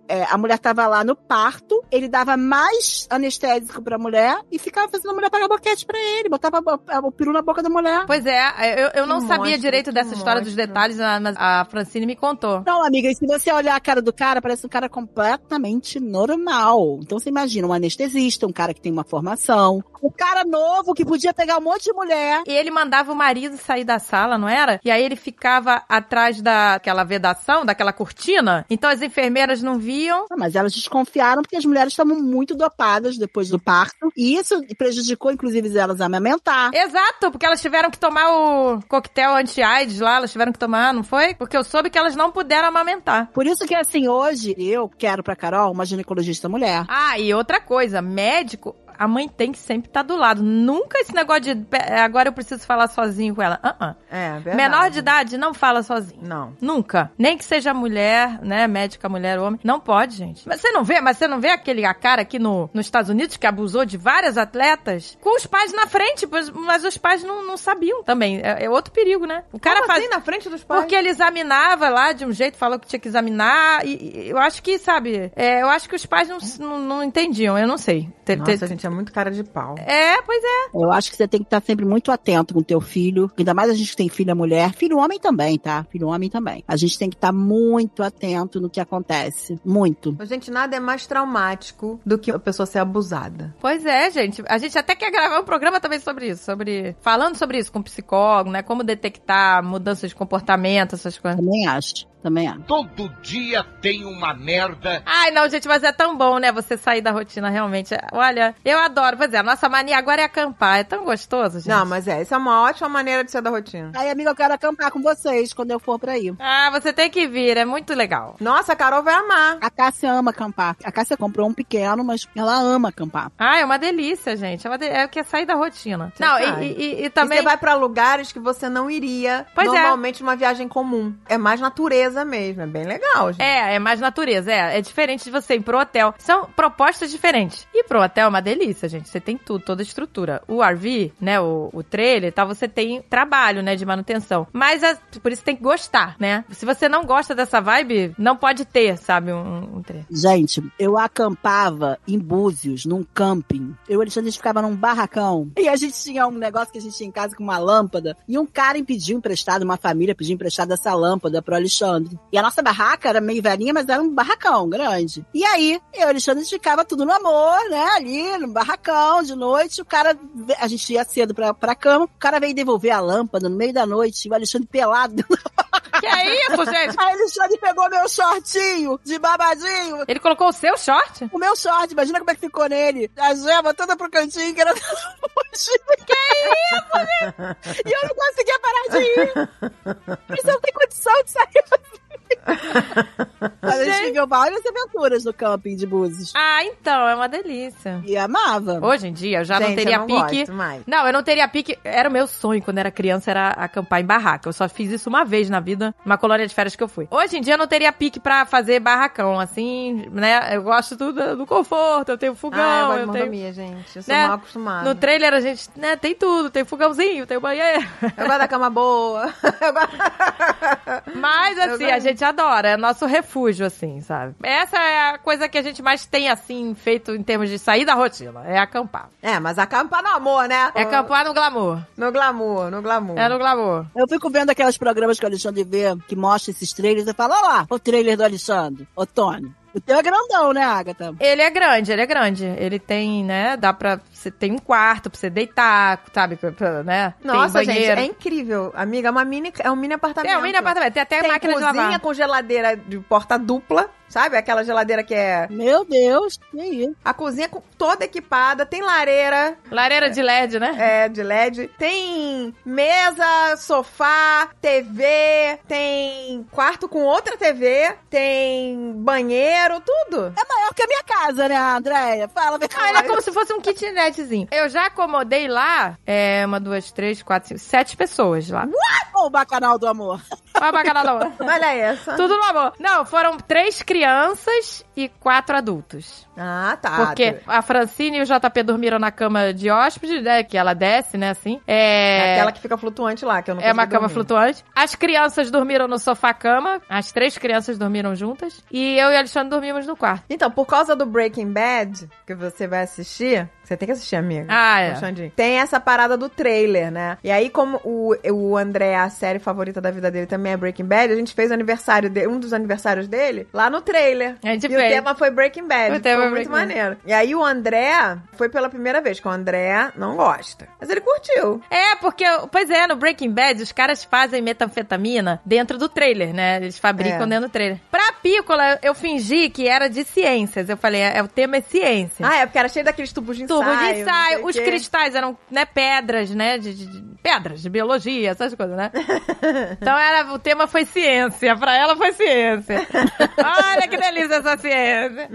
é, a mulher tava lá no parto, ele dava mais anestésico pra mulher e ficava fazendo a mulher pagar boquete pra ele, botava o peru na boca da mulher. Pois é, eu, eu não Que sabia direito dessa história dos monstro. detalhes, mas a Francine me contou. Não, amiga, e se você olhar a cara do cara, parece um cara completamente normal. Então você imagina um anestesista, um cara que tem uma formação, um cara novo que podia pegar um monte de mulher. E ele mandava o marido sair da sala, não era? E aí ele ficava atrás daquela vedação, daquela cortina. Então as enfermeiras não viam. Ah, Mas elas desconfiaram porque as mulheres estavam muito dopadas depois do parto. E isso prejudicou, inclusive, elas a amamentar. Exato, porque elas tiveram que tomar o coquetel anti-AIDS lá, elas tiveram que tomar, não foi? Porque eu soube que elas não puderam amamentar. Por isso que, assim, hoje eu quero pra Carol uma ginecologista mulher. Ah, e outra coisa, médico, a mãe tem que sempre estar do lado. Nunca esse negócio de "Pe- agora eu preciso falar sozinho com ela. Ah, ah. É, verdade. Menor de idade não fala sozinho. Não. Nunca. Nem que seja mulher, né? Médica, mulher, homem. Não pode, gente. Mas você não vê, mas você não vê aquele a cara aqui no, nos Estados Unidos que abusou de várias atletas com os pais na frente, mas os pais não, não sabiam também. É, é outro perigo, né? O cara Como faz. assim, na frente dos pais? Porque ele examinava lá de um jeito, falou que tinha que examinar. E, e eu acho que, sabe, é, eu acho que os pais não, não, não entendiam, eu não sei. Te- Nossa, te- gente, é muito cara de pau. É, pois é. Eu acho que você tem que estar sempre muito atento com o teu filho. Ainda mais a gente que tem filha mulher. Filho homem também, tá? Filho homem também. A gente tem que estar muito atento no que acontece. Muito. Gente, nada é mais traumático do que a pessoa ser abusada. Pois é, gente. A gente até quer gravar um programa também sobre isso, sobre falando sobre isso com psicólogo, né? Como detectar mudanças de comportamento, essas coisas. Também acho. Também acho. Todo dia tem uma merda. Ai, não, gente, mas é tão bom, né? Você sair da rotina, realmente. Olha, eu adoro. Pois é, a nossa mania agora é acampar. É tão gostoso, gente. Não, mas é, isso é uma ótima maneira de ser da rotina. Aí, amiga, eu quero acampar com vocês quando eu for pra aí. Ah, você tem que vir, é muito legal. Nossa, a Carol vai amar. A Cássia ama acampar. A Cássia comprou um pequeno, mas ela ama acampar. Ah, é uma delícia, gente. É, uma de... é o que é sair da rotina. Você não, vai. e, e- e- e E também. você vai pra lugares que você não iria Pois é. normalmente numa viagem comum. É mais natureza mesmo, é bem legal, gente. É, é mais natureza, é. É diferente de você ir pro hotel. São propostas diferentes. Ir pro hotel é uma delícia, gente. Você tem tudo, toda a estrutura. O RV, né, o, o trailer e tal, você tem trabalho, né, de manutenção. Mas é- por isso tem que gostar, né? Se você não gosta dessa vibe, não pode ter, sabe, um, um trailer. Gente, eu acampava em Búzios, num camping. Eu e o Alexandre a gente ficava num barracão. E a gente tinha um negócio que a gente tinha em casa com uma lâmpada. E um cara pediu emprestado, uma família pediu emprestado essa lâmpada pro Alexandre. E a nossa barraca era meio velhinha, mas era um barracão grande. E aí, eu e o Alexandre ficava tudo no amor, né? Ali, no barracão, de noite. O cara, a gente ia cedo pra, pra cama. O cara veio devolver a lâmpada no meio da noite. E o Alexandre pelado. Que é isso, [LAUGHS] gente? Aí o Alexandre pegou meu shortinho de babadinho. Ele colocou o seu short? O meu short, imagina como é que ficou nele. A gema toda pro cantinho, que era... [LAUGHS] que isso, gente? E eu não conseguia parar de ir. Mas eu não tenho condição de sair. [LAUGHS] Mas a gente viveu várias aventuras no camping de Búzios. Ah, então, é uma delícia. E amava. Hoje em dia, eu já não Gente, teria eu não pique. gosto mais. Não, eu não teria pique. Era o meu sonho quando era criança, era acampar em barraca. Eu só fiz isso uma vez na vida, numa colônia de férias que eu fui. Hoje em dia eu não teria pique pra fazer barracão, assim, né? Eu gosto do, do conforto, eu tenho fogão, ah, eu gosto de eu tenho. mordomia, gente. Eu sou né? mal acostumada. No trailer a gente, né, tem tudo, tem fogãozinho, tem banheiro. Eu gosto da cama boa. [LAUGHS] Eu gosto... Mas Eu assim, a gente adora, é nosso refúgio, assim, sabe? Essa é a coisa que a gente mais tem, assim, feito em termos de sair da rotina, é acampar. É, mas acampar no amor, né? É acampar no glamour. No glamour, no glamour. É no glamour. Eu fico vendo aqueles programas que o Alexandre vê, que mostra esses trailers, e fala, olha lá, o trailer do Alexandre, ô Tony. O teu é grandão, né, Agatha? Ele é grande, ele é grande. Ele tem, né? Dá pra. Você tem um quarto pra você deitar, sabe? pra- pra, né? Nossa, tem gente, banheiro. é incrível. Amiga, é, uma mini, é um mini apartamento. É, um mini apartamento. Tem até Tem máquina de cozinha lavar. com geladeira de porta dupla, sabe? Aquela geladeira que é... Meu Deus, que isso? A cozinha com- toda equipada, tem lareira Lareira de LED, né? é, de LED, tem mesa, sofá, TV, tem quarto com outra TV, tem banheiro, tudo. É maior que a minha casa, né, Andréia? Fala, vem Ah, ele é como se fosse um Eu já acomodei lá, é, uma, duas, três, quatro, cinco, sete pessoas lá. o bacanal do amor. Olha a bacana da outra. [LAUGHS] Olha essa. Tudo no amor. Não, foram três crianças e quatro adultos. Ah, tá. Porque a Francine e o JP dormiram na cama de hóspede, né? Que ela desce, né? Assim. É. Aquela que fica flutuante lá, que eu não É uma consegui cama dormir. flutuante. As crianças dormiram no sofá-cama. As três crianças dormiram juntas. E eu e Alexandre dormimos no quarto. Então, por causa do Breaking Bad, que você vai assistir, você tem que assistir, amiga. Ah, é. Tem essa parada do trailer, né? E aí, como o, o André, a série favorita da vida dele também é Breaking Bad, a gente fez o aniversário dele, um dos aniversários dele, lá no trailer. A gente e o tema foi Breaking Bad. O tema foi foi muito Breaking Bad. maneiro. E aí o André foi pela primeira vez, que o André não gosta. Mas ele curtiu. É, porque, pois é, no Breaking Bad, os caras fazem metanfetamina dentro do trailer, né? Eles fabricam É. dentro do trailer. Pra Pícola, eu fingi que era de ciências. Eu falei, é, o tema é ciência. Ah, é porque era cheio daqueles tubos de Tubo de ensaio. Os quê. cristais eram, né, pedras, né? De, de- de- pedras, de biologia, essas coisas, né? [LAUGHS] então era, o tema foi ciência. Pra ela foi ciência. [LAUGHS] Olha que delícia essa ciência.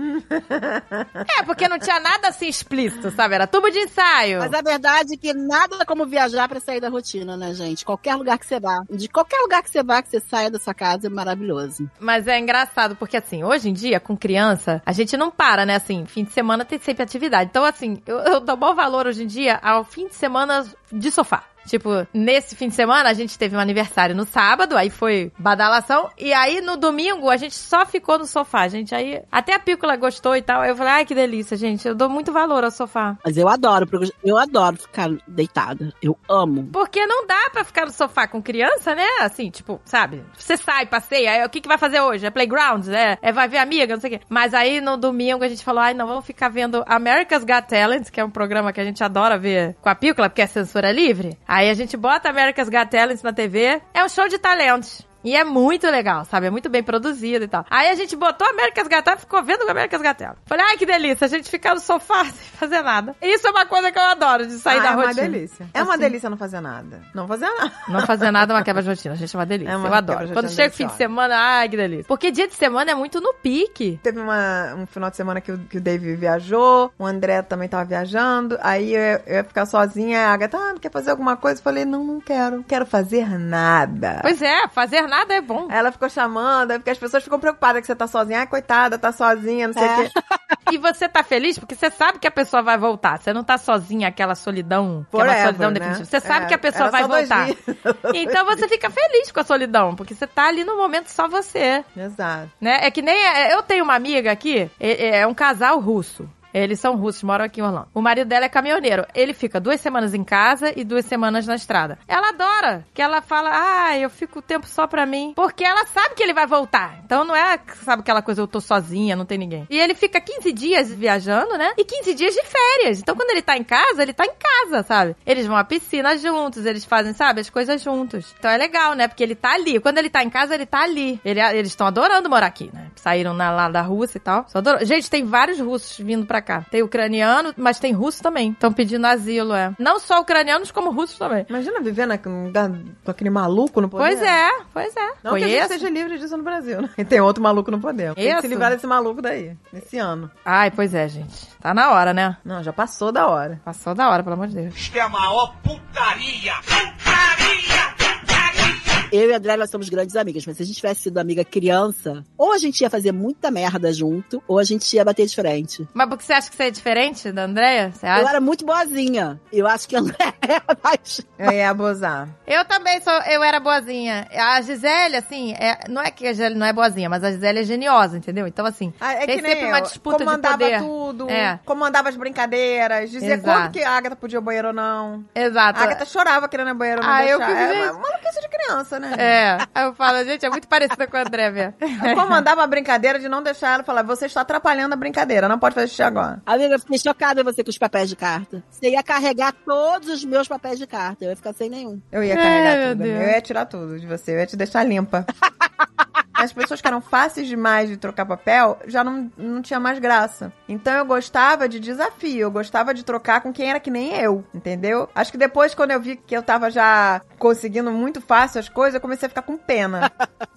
é, porque não tinha nada assim explícito, sabe? Era tubo de ensaio. Mas a verdade é que nada como viajar pra sair da rotina, né, gente? Qualquer lugar que você vá. De qualquer lugar que você vá, que você saia da sua casa, é maravilhoso. Mas é engraçado, porque assim, hoje em dia, com criança, a gente não para, né? Assim, fim de semana tem sempre atividade. Então, assim, eu, eu dou bom valor hoje em dia ao fim de semana de sofá. Tipo, nesse fim de semana a gente teve um aniversário no sábado, aí foi badalação. E aí no domingo a gente só ficou no sofá, gente. Aí até a Pícola gostou e tal. Aí eu falei, ai que delícia, gente. Eu dou muito valor ao sofá. Mas eu adoro, porque eu adoro ficar deitada. Eu amo. Porque não dá pra ficar no sofá com criança, né? Assim, tipo, sabe? Você sai, passeia, aí o que, que vai fazer hoje? É playground? É, é vai ver amiga, não sei o quê. Mas aí no domingo a gente falou, ai, não, vamos ficar vendo America's Got Talent, que é um programa que a gente adora ver com a Pícola, porque é censura livre. Aí a gente bota America's Got Talent na TV, é um show de talentos. E é muito legal, sabe? É muito bem produzido e tal. Aí a gente botou Américas Talent e ficou vendo Américas Got Talent. Falei, ai, que delícia, a gente ficar no sofá [LAUGHS] sem fazer nada. Isso é uma coisa que eu adoro, de sair Ah, da é uma rotina. delícia. É uma Assim. delícia não fazer nada. Não fazer nada. Não fazer nada é uma quebra de rotina, gente, é uma delícia. É uma eu adoro. Quando chega o fim de semana, ai, que delícia. Porque dia de semana é muito no pique. Teve uma, um final de semana que o, que o Dave viajou, o André também tava viajando, aí eu, eu ia ficar sozinha, a Agatha, ah, quer fazer alguma coisa? Eu falei, não, não quero, não quero fazer nada. Pois é, fazer nada é bom. Ela ficou chamando, porque as pessoas ficam preocupadas que você tá sozinha. Ai, coitada, tá sozinha, não sei o É. quê. [LAUGHS] E você tá feliz porque você sabe que a pessoa vai voltar. Você não tá sozinha, aquela solidão, que é uma Forever, solidão né? definitiva. Você sabe É, que a pessoa vai voltar. [LAUGHS] Então você fica feliz com a solidão, porque você tá ali no momento só você. Exato. né? É que nem. é- Eu tenho uma amiga aqui, é, é um casal russo. Eles são russos, moram aqui em Orlando. O marido dela é caminhoneiro. Ele fica duas semanas em casa e duas semanas na estrada. Ela adora, que ela fala, ah, eu fico o tempo só pra mim. Porque ela sabe que ele vai voltar. Então não é, sabe, aquela coisa, eu tô sozinha, não tem ninguém. E ele fica 15 dias viajando, né? E 15 dias de férias. Então quando ele tá em casa, ele tá em casa, sabe? Eles vão à piscina juntos, eles fazem, sabe, as coisas juntos. Então é legal, né? Porque ele tá ali. Quando ele tá em casa, ele tá ali. Ele- eles estão adorando morar aqui, né? Saíram na- lá da Rússia e tal. Gente, tem vários russos vindo pra cá. Tem ucraniano, mas tem russo também. Estão pedindo asilo, é. Não só ucranianos, como russos também. Imagina viver na, lugar com aquele maluco no poder. Pois é, pois é. Não que a gente Conheço. seja livre disso no Brasil, né? [LAUGHS] E tem outro maluco no poder. Tem que se livrar desse maluco daí, esse ano. Ai, pois é, gente. Tá na hora, né? Não, já passou da hora. Passou da hora, pelo amor de Deus. Isto é a maior putaria! Putaria! Eu e a André, nós somos grandes amigas, mas se a gente tivesse sido amiga criança, ou a gente ia fazer muita merda junto, ou a gente ia bater de frente. Mas porque você acha que você é diferente da Andrea? Você acha? Eu era muito boazinha. Eu acho que a André [LAUGHS] era mais... Eu ia abusar. Eu também sou, eu era boazinha. A Gisele, assim, é, não é que a Gisele não é boazinha, mas a Gisele é geniosa, entendeu? Então, assim, Ah, é tem que nem sempre eu. uma disputa de comandava tudo, É. comandava as brincadeiras, dizia Exato. quando que a Agatha podia ir ao banheiro ou não. Exato. A Agatha chorava querendo ir ao banheiro ou não Ah, eu deixar. que É vi. uma criança, né? É, aí eu falo, gente, é muito parecida com a André mesmo. Eu comandava a brincadeira de não deixar ela falar, você está atrapalhando a brincadeira, não pode fazer xixi agora. Amiga, eu fiquei chocada em você com os papéis de carta. Você ia carregar todos os meus papéis de carta. Eu ia ficar sem nenhum. Eu ia carregar meu tudo. Deus. Eu ia tirar tudo de você, eu ia te deixar limpa. [LAUGHS] As pessoas que eram fáceis demais de trocar papel já não, não tinha mais graça. Então eu gostava de desafio, eu gostava de trocar com quem era que nem eu, entendeu? Acho que depois, quando eu vi que eu tava já conseguindo muito fácil as coisas, eu comecei a ficar com pena.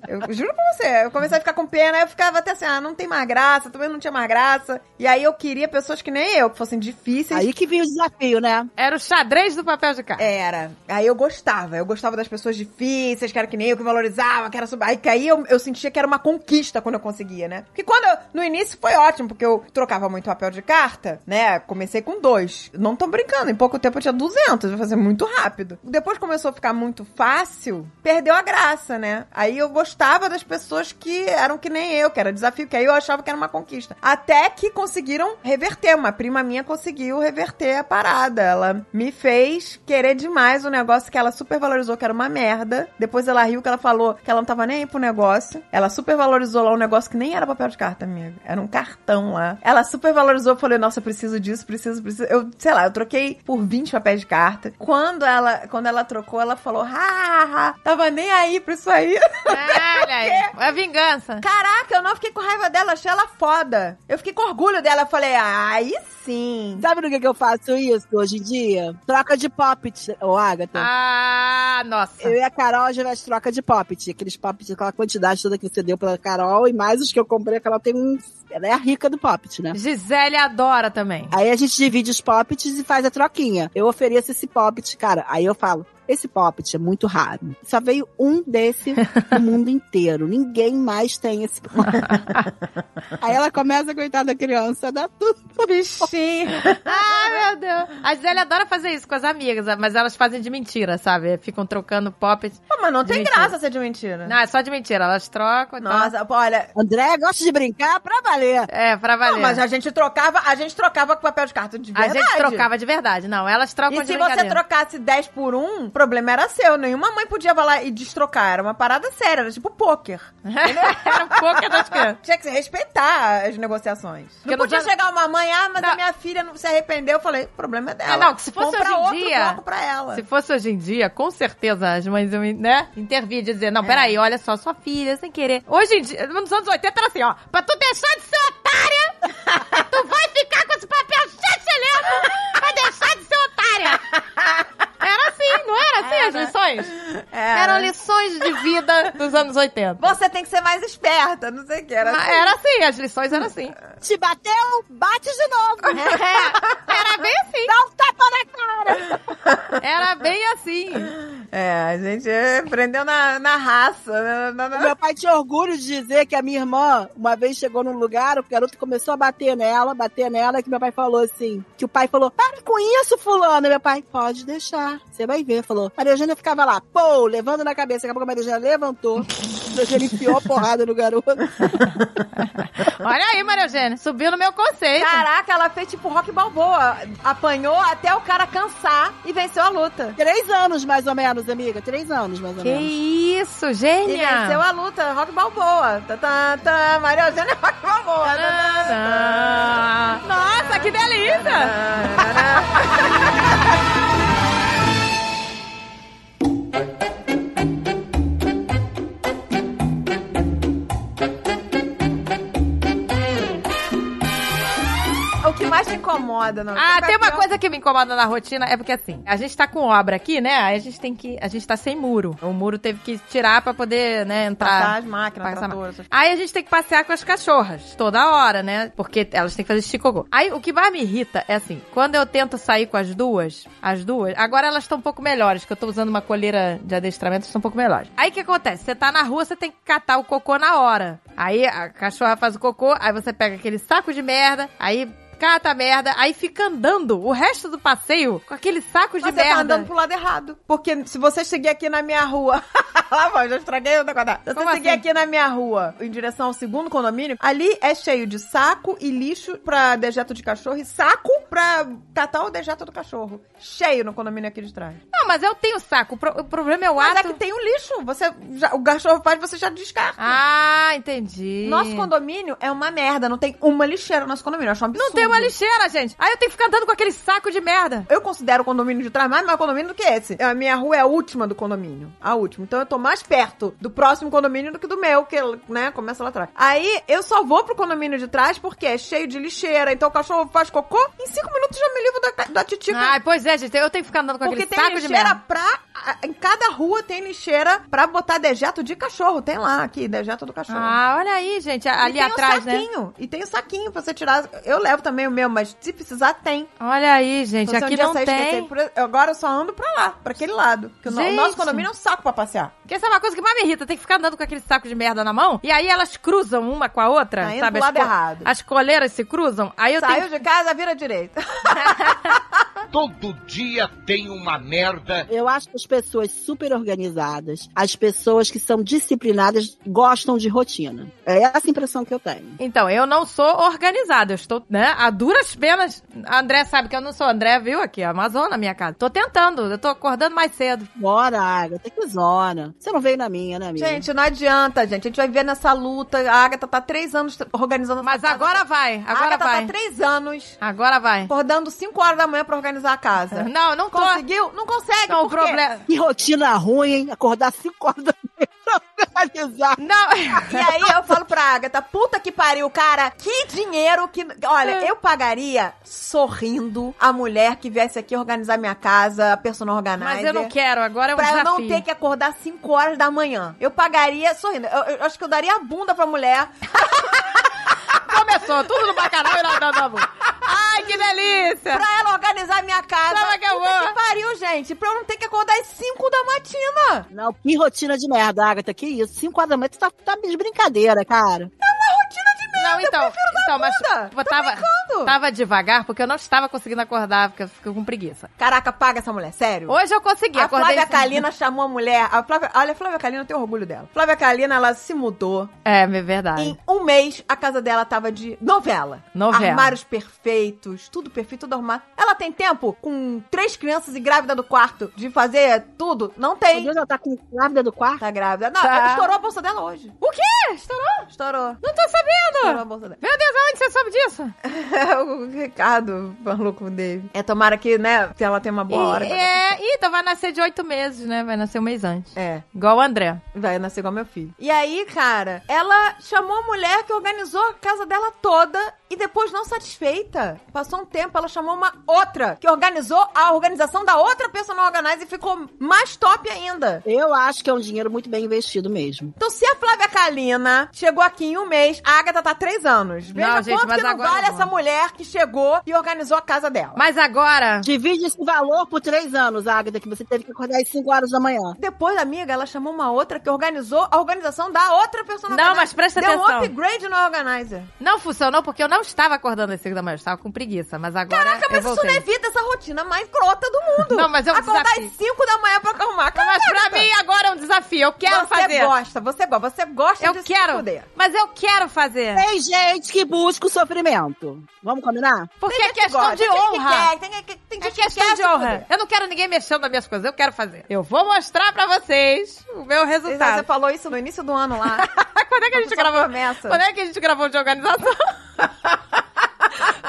Eu juro pra você, eu comecei a ficar com pena, aí eu ficava até assim, ah, não tem mais graça, também não tinha mais graça. E aí eu queria pessoas que nem eu, que fossem difíceis. Aí que vinha o desafio, né? Era o xadrez do papel de carta. Era. Aí eu gostava. Eu gostava das pessoas difíceis, que era que nem eu, que valorizava, que era sub... Aí que aí eu, eu sentia que era uma conquista quando eu conseguia, né? Porque quando eu, no início foi ótimo, porque eu trocava muito papel de carta, né? Comecei com dois. Não tô brincando, em pouco tempo eu tinha 200, vai fazer muito rápido. Depois começou a ficar muito fácil, perdeu a graça, né? Aí eu gostava das pessoas que eram que nem eu, que era desafio, que aí eu achava que era uma conquista. Até que conseguiram reverter. Uma prima minha conseguiu reverter a parada. Ela me fez querer demais o negócio que ela super valorizou, que era uma merda. Depois ela riu que ela falou que ela não tava nem aí pro negócio. Ela super valorizou lá um negócio que nem era papel de carta, amiga. Era um cartão lá. Ela super valorizou, eu falei, nossa, eu preciso disso, preciso, preciso. Eu, sei lá, eu troquei por 20 papéis de carta. Quando ela, quando ela trocou, ela falou, ha, ha, ha, tava nem aí pra isso aí. Olha [LAUGHS] aí. É vingança. Caraca, eu não fiquei com raiva dela, achei ela foda. Eu fiquei com orgulho dela. Eu falei, ah, aí sim. Sabe no que, que eu faço isso hoje em dia? Troca de poppet, ô Agatha. Ah, nossa. Eu e a Carol, a gente faz troca de poppet. Aqueles poppet, aquela quantidade toda que você deu pra Carol e mais os que eu comprei, que ela tem um. Ela é a rica do poppet, né? Gisele adora também. Aí a gente divide os poppets e faz a troquinha. Eu ofereço esse poppet, cara. Aí eu falo, esse poppet é muito raro. Só veio um desse [LAUGHS] no mundo inteiro. Ninguém mais tem esse poppet. [LAUGHS] Aí ela começa, coitada da criança, dá tudo. Bichinho. [LAUGHS] Ah, meu Deus. A Gisele adora fazer isso com as amigas, mas elas fazem de mentira, sabe? Ficam trocando poppet. Pô, mas não tem mentira. graça ser de mentira. Não, é só de mentira. Elas trocam. Nossa, pô, olha. André gosta de brincar pra valer. É, pra valer. Não, mas a gente trocava, a gente trocava com papel de carta de A verdade. gente trocava de verdade. Não, elas trocam E de se você trocasse 10 por 1, o problema era seu. Nenhuma mãe podia lá e destrocar. Era uma parada séria, era tipo pôquer. [LAUGHS] Era um pouco das crianças. Tinha que se respeitar as negociações. Porque não podia chegar uma mãe, ah, mas Não. a minha filha não se arrependeu. Eu falei, problema é dela. É, não, que se fosse Compra hoje em dia- pra ela. Se fosse hoje em dia, com certeza as mães iam, né, intervir, dizer, não, peraí, olha só, sua filha, sem querer. Hoje em dia, nos anos 80 era assim, ó, pra tu deixar de ser otária, tu vai ficar com esse papel celebro pra deixar de ser otária. Era assim, não era assim as lições? Era. Eram lições de vida dos anos 80. Você tem que ser mais esperta, não sei o que. Era Mas assim. Era assim, as lições eram assim. Te bateu, bate de novo. [LAUGHS] É, era bem assim. Dá um tapa na cara. Era bem assim. É, a gente aprendeu na, na raça. né? Na, na- meu pai tinha orgulho de dizer que a minha irmã, uma vez chegou num lugar, o garoto começou a bater nela, bater nela, que meu pai falou assim, que o pai falou, para com isso, fulano. E meu pai, pode deixar, você vai ver, falou. Maria Eugênia ficava lá, pô, levando na cabeça, daqui a pouco a Maria Eugênia levantou, [LAUGHS] Maria Eugênia enfiou a porrada no garoto. [LAUGHS] Olha aí, Maria Eugênia, subiu no meu conceito. Caraca, ela fez tipo rock balboa. Apanhou até o cara cansar e venceu a luta. Três anos, mais ou menos, amiga, três anos, mais ou Que menos. isso, E gênia! venceu a luta, rock balboa. Tá, tá, tá. Maria Eugênia [LAUGHS] rock balboa. Tá, tá, tá. Nossa, que delícia! Mais te incomoda, não? Ah, tem uma coisa que me incomoda na rotina, é porque assim, a gente tá com obra aqui, né? Aí a gente tem que. A gente tá sem muro. O muro teve que tirar pra poder, né, entrar. Passar as máquinas, Passar essas- Aí a gente tem que passear com as cachorras toda hora, né? Porque elas têm que fazer xicogô. Aí o que mais me irrita é assim, quando eu tento sair com as duas, as duas, agora elas estão um pouco melhores, que eu tô usando uma coleira de adestramento, estão um pouco melhores. Aí o que acontece? Você tá na rua, você tem que catar o cocô na hora. Aí a cachorra faz o cocô, aí você pega aquele saco de merda, aí cata a merda, aí fica andando o resto do passeio com aquele saco de Mas você tá merda. andando pro lado errado. Porque se você seguir aqui na minha rua. [LAUGHS] Lá vai, já estraguei o negócio. Se você Como seguir assim? aqui na minha rua em direção ao segundo condomínio, ali é cheio de saco e lixo pra dejeto de cachorro e saco pra catar o dejeto do cachorro. Cheio no condomínio aqui de trás. Não, mas eu tenho saco. O, pro- o problema é o Mas é ato. que tem o lixo. Você já- o cachorro faz, você já descarta. Ah, entendi. Nosso condomínio é uma merda. Não tem uma lixeira no nosso condomínio. Eu acho um absurdo. Não tem uma lixeira, gente. Aí eu tenho que ficar andando com aquele saco de merda. Eu considero o condomínio de trás mais meu condomínio do que esse. A minha rua é a última do condomínio. A última. Então eu tô mais perto do próximo condomínio do que do meu, que, né, começa lá atrás. Aí eu só vou pro condomínio de trás porque é cheio de lixeira. Então o cachorro faz cocô. Em cinco minutos já me livro da, da titica. Ai, pois é, gente. Eu tenho que ficar andando com Porque aquele tem saco de lixeira merda. pra. Em cada rua tem lixeira pra botar dejeto de cachorro. Tem lá aqui, dejeto do cachorro. Ah, olha aí, gente. E Ali tem atrás, o né? saquinho. E tem o saquinho pra você tirar. Eu levo também o meu, mas se precisar, tem. Olha aí, gente. Um Aqui não tem. esquecer, Agora eu só ando pra lá, pra aquele lado. Porque o no- o Gente. nosso condomínio é um saco pra passear. Porque essa é uma coisa que mais me irrita. Tem que ficar andando com aquele saco de merda na mão. E aí elas cruzam uma com a outra. Tá indo sabe? as, lado errado. as coleiras se cruzam. Aí eu Saiu tenho. de casa, vira direita. [LAUGHS] [LAUGHS] Todo dia tem uma merda. Eu acho que as pessoas super organizadas, as pessoas que são disciplinadas, gostam de rotina. É essa impressão que eu tenho. Então, eu não sou organizada. Eu estou, né, a duras penas. A André sabe que eu não sou. A André viu aqui, a Amazona, na minha casa. Tô tentando. Eu tô acordando mais cedo. Bora, Agatha, que zona. Você não veio na minha, né, amiga? Gente, não adianta, gente. A gente vai ver nessa luta. A Agatha tá três anos organizando Mas agora vai. A Agora Agatha vai. tá três anos Agora vai. acordando 5 horas da manhã pra organizar a casa. Não, não tô. Conseguiu? Não consegue, Não, o problema. Que rotina ruim, hein? Acordar 5 horas da manhã pra organizar. Não. [LAUGHS] E aí eu falo pra Agatha, puta que pariu, cara, que dinheiro que... Olha, eu pagaria sorrindo a mulher que viesse aqui organizar minha casa, a personal organizer. Mas eu não quero. Agora é um Pra eu desafio. não ter que acordar 5 horas da manhã. Eu pagaria sorrindo. Eu, eu acho que eu daria a bunda pra mulher. [LAUGHS] Começou. Tudo no bacanal e nada da boca. Ai, que delícia. Pra ela organizar minha casa. Sabe que eu Puta vou? que pariu, gente. Pra eu não ter que acordar às 5 da matina. Não, que rotina de merda, Agatha. Que isso? 5 horas da manhã, tu tá, tá de brincadeira, cara. Não, então, então mas bunda. eu tava, brincando. tava devagar porque eu não estava conseguindo acordar, porque eu fico com preguiça. Caraca, paga essa mulher, sério. Hoje eu consegui, A acordei. Flávia Kalina chamou a mulher. A Flávia, olha, a Flávia Kalina, eu tenho orgulho dela. Flávia Kalina, ela se mudou. É, é verdade. Em um mês, a casa dela tava de novela. Novela. Armários perfeitos, tudo perfeito, tudo arrumado. Ela tem tempo, com três crianças e grávida do quarto, de fazer tudo? Não Meu tem. Deus, ela tá com grávida do quarto. Tá grávida. Não, Tá. estourou a bolsa dela hoje. O quê? Estourou? Estourou. Não tô sabendo. Meu Deus, aonde você soube disso? [LAUGHS] o Ricardo falou com o Dave. É, tomara que, né, se ela tem uma boa hora. E, é, ih, então vai nascer de oito meses, né? Vai nascer um mês antes. É, Igual o André. vai nascer igual meu filho. E aí, cara, ela chamou a mulher que organizou a casa dela toda e depois, não satisfeita, passou um tempo, ela chamou uma outra que organizou a organização da outra personal organizer e ficou mais top ainda. Eu acho que é um dinheiro muito bem investido mesmo. Então, se a Flávia Kalina chegou aqui em um mês, a Agatha tá três anos. Veja Não, gente, quanto mas que não agora vale não. essa mulher que chegou e organizou a casa dela. Mas agora. Divide esse valor por três anos, Águeda, que você teve que acordar às 5 horas da manhã. Depois, amiga, ela chamou uma outra que organizou a organização da outra personal Não, mas presta Deu atenção. um upgrade no organizer. Não funcionou porque eu não estava acordando às 5 da manhã, eu estava com preguiça. Mas agora. Caraca, eu mas isso não evita essa rotina mais crota do mundo. [LAUGHS] Não, mas é um Acordar desafio. às 5 da manhã pra arrumar. Mas pra Caraca. mim agora é um desafio. Eu quero você fazer. gosta, você gosta, você gosta Eu de se quero. fuder. Mas eu quero fazer. Tem gente que busca o sofrimento. Vamos combinar? Porque Tem é questão gosta, de tem gente que honra. quer, Tem, tem, tem É que questão de honra. Eu não quero ninguém mexendo nas minhas coisas, eu quero fazer. Eu vou mostrar pra vocês o meu Você resultado. falou isso no início do ano lá. [LAUGHS] Quando é que a gente gravou? promessa. Quando é que a gente gravou de organização? [LAUGHS] [LAUGHS]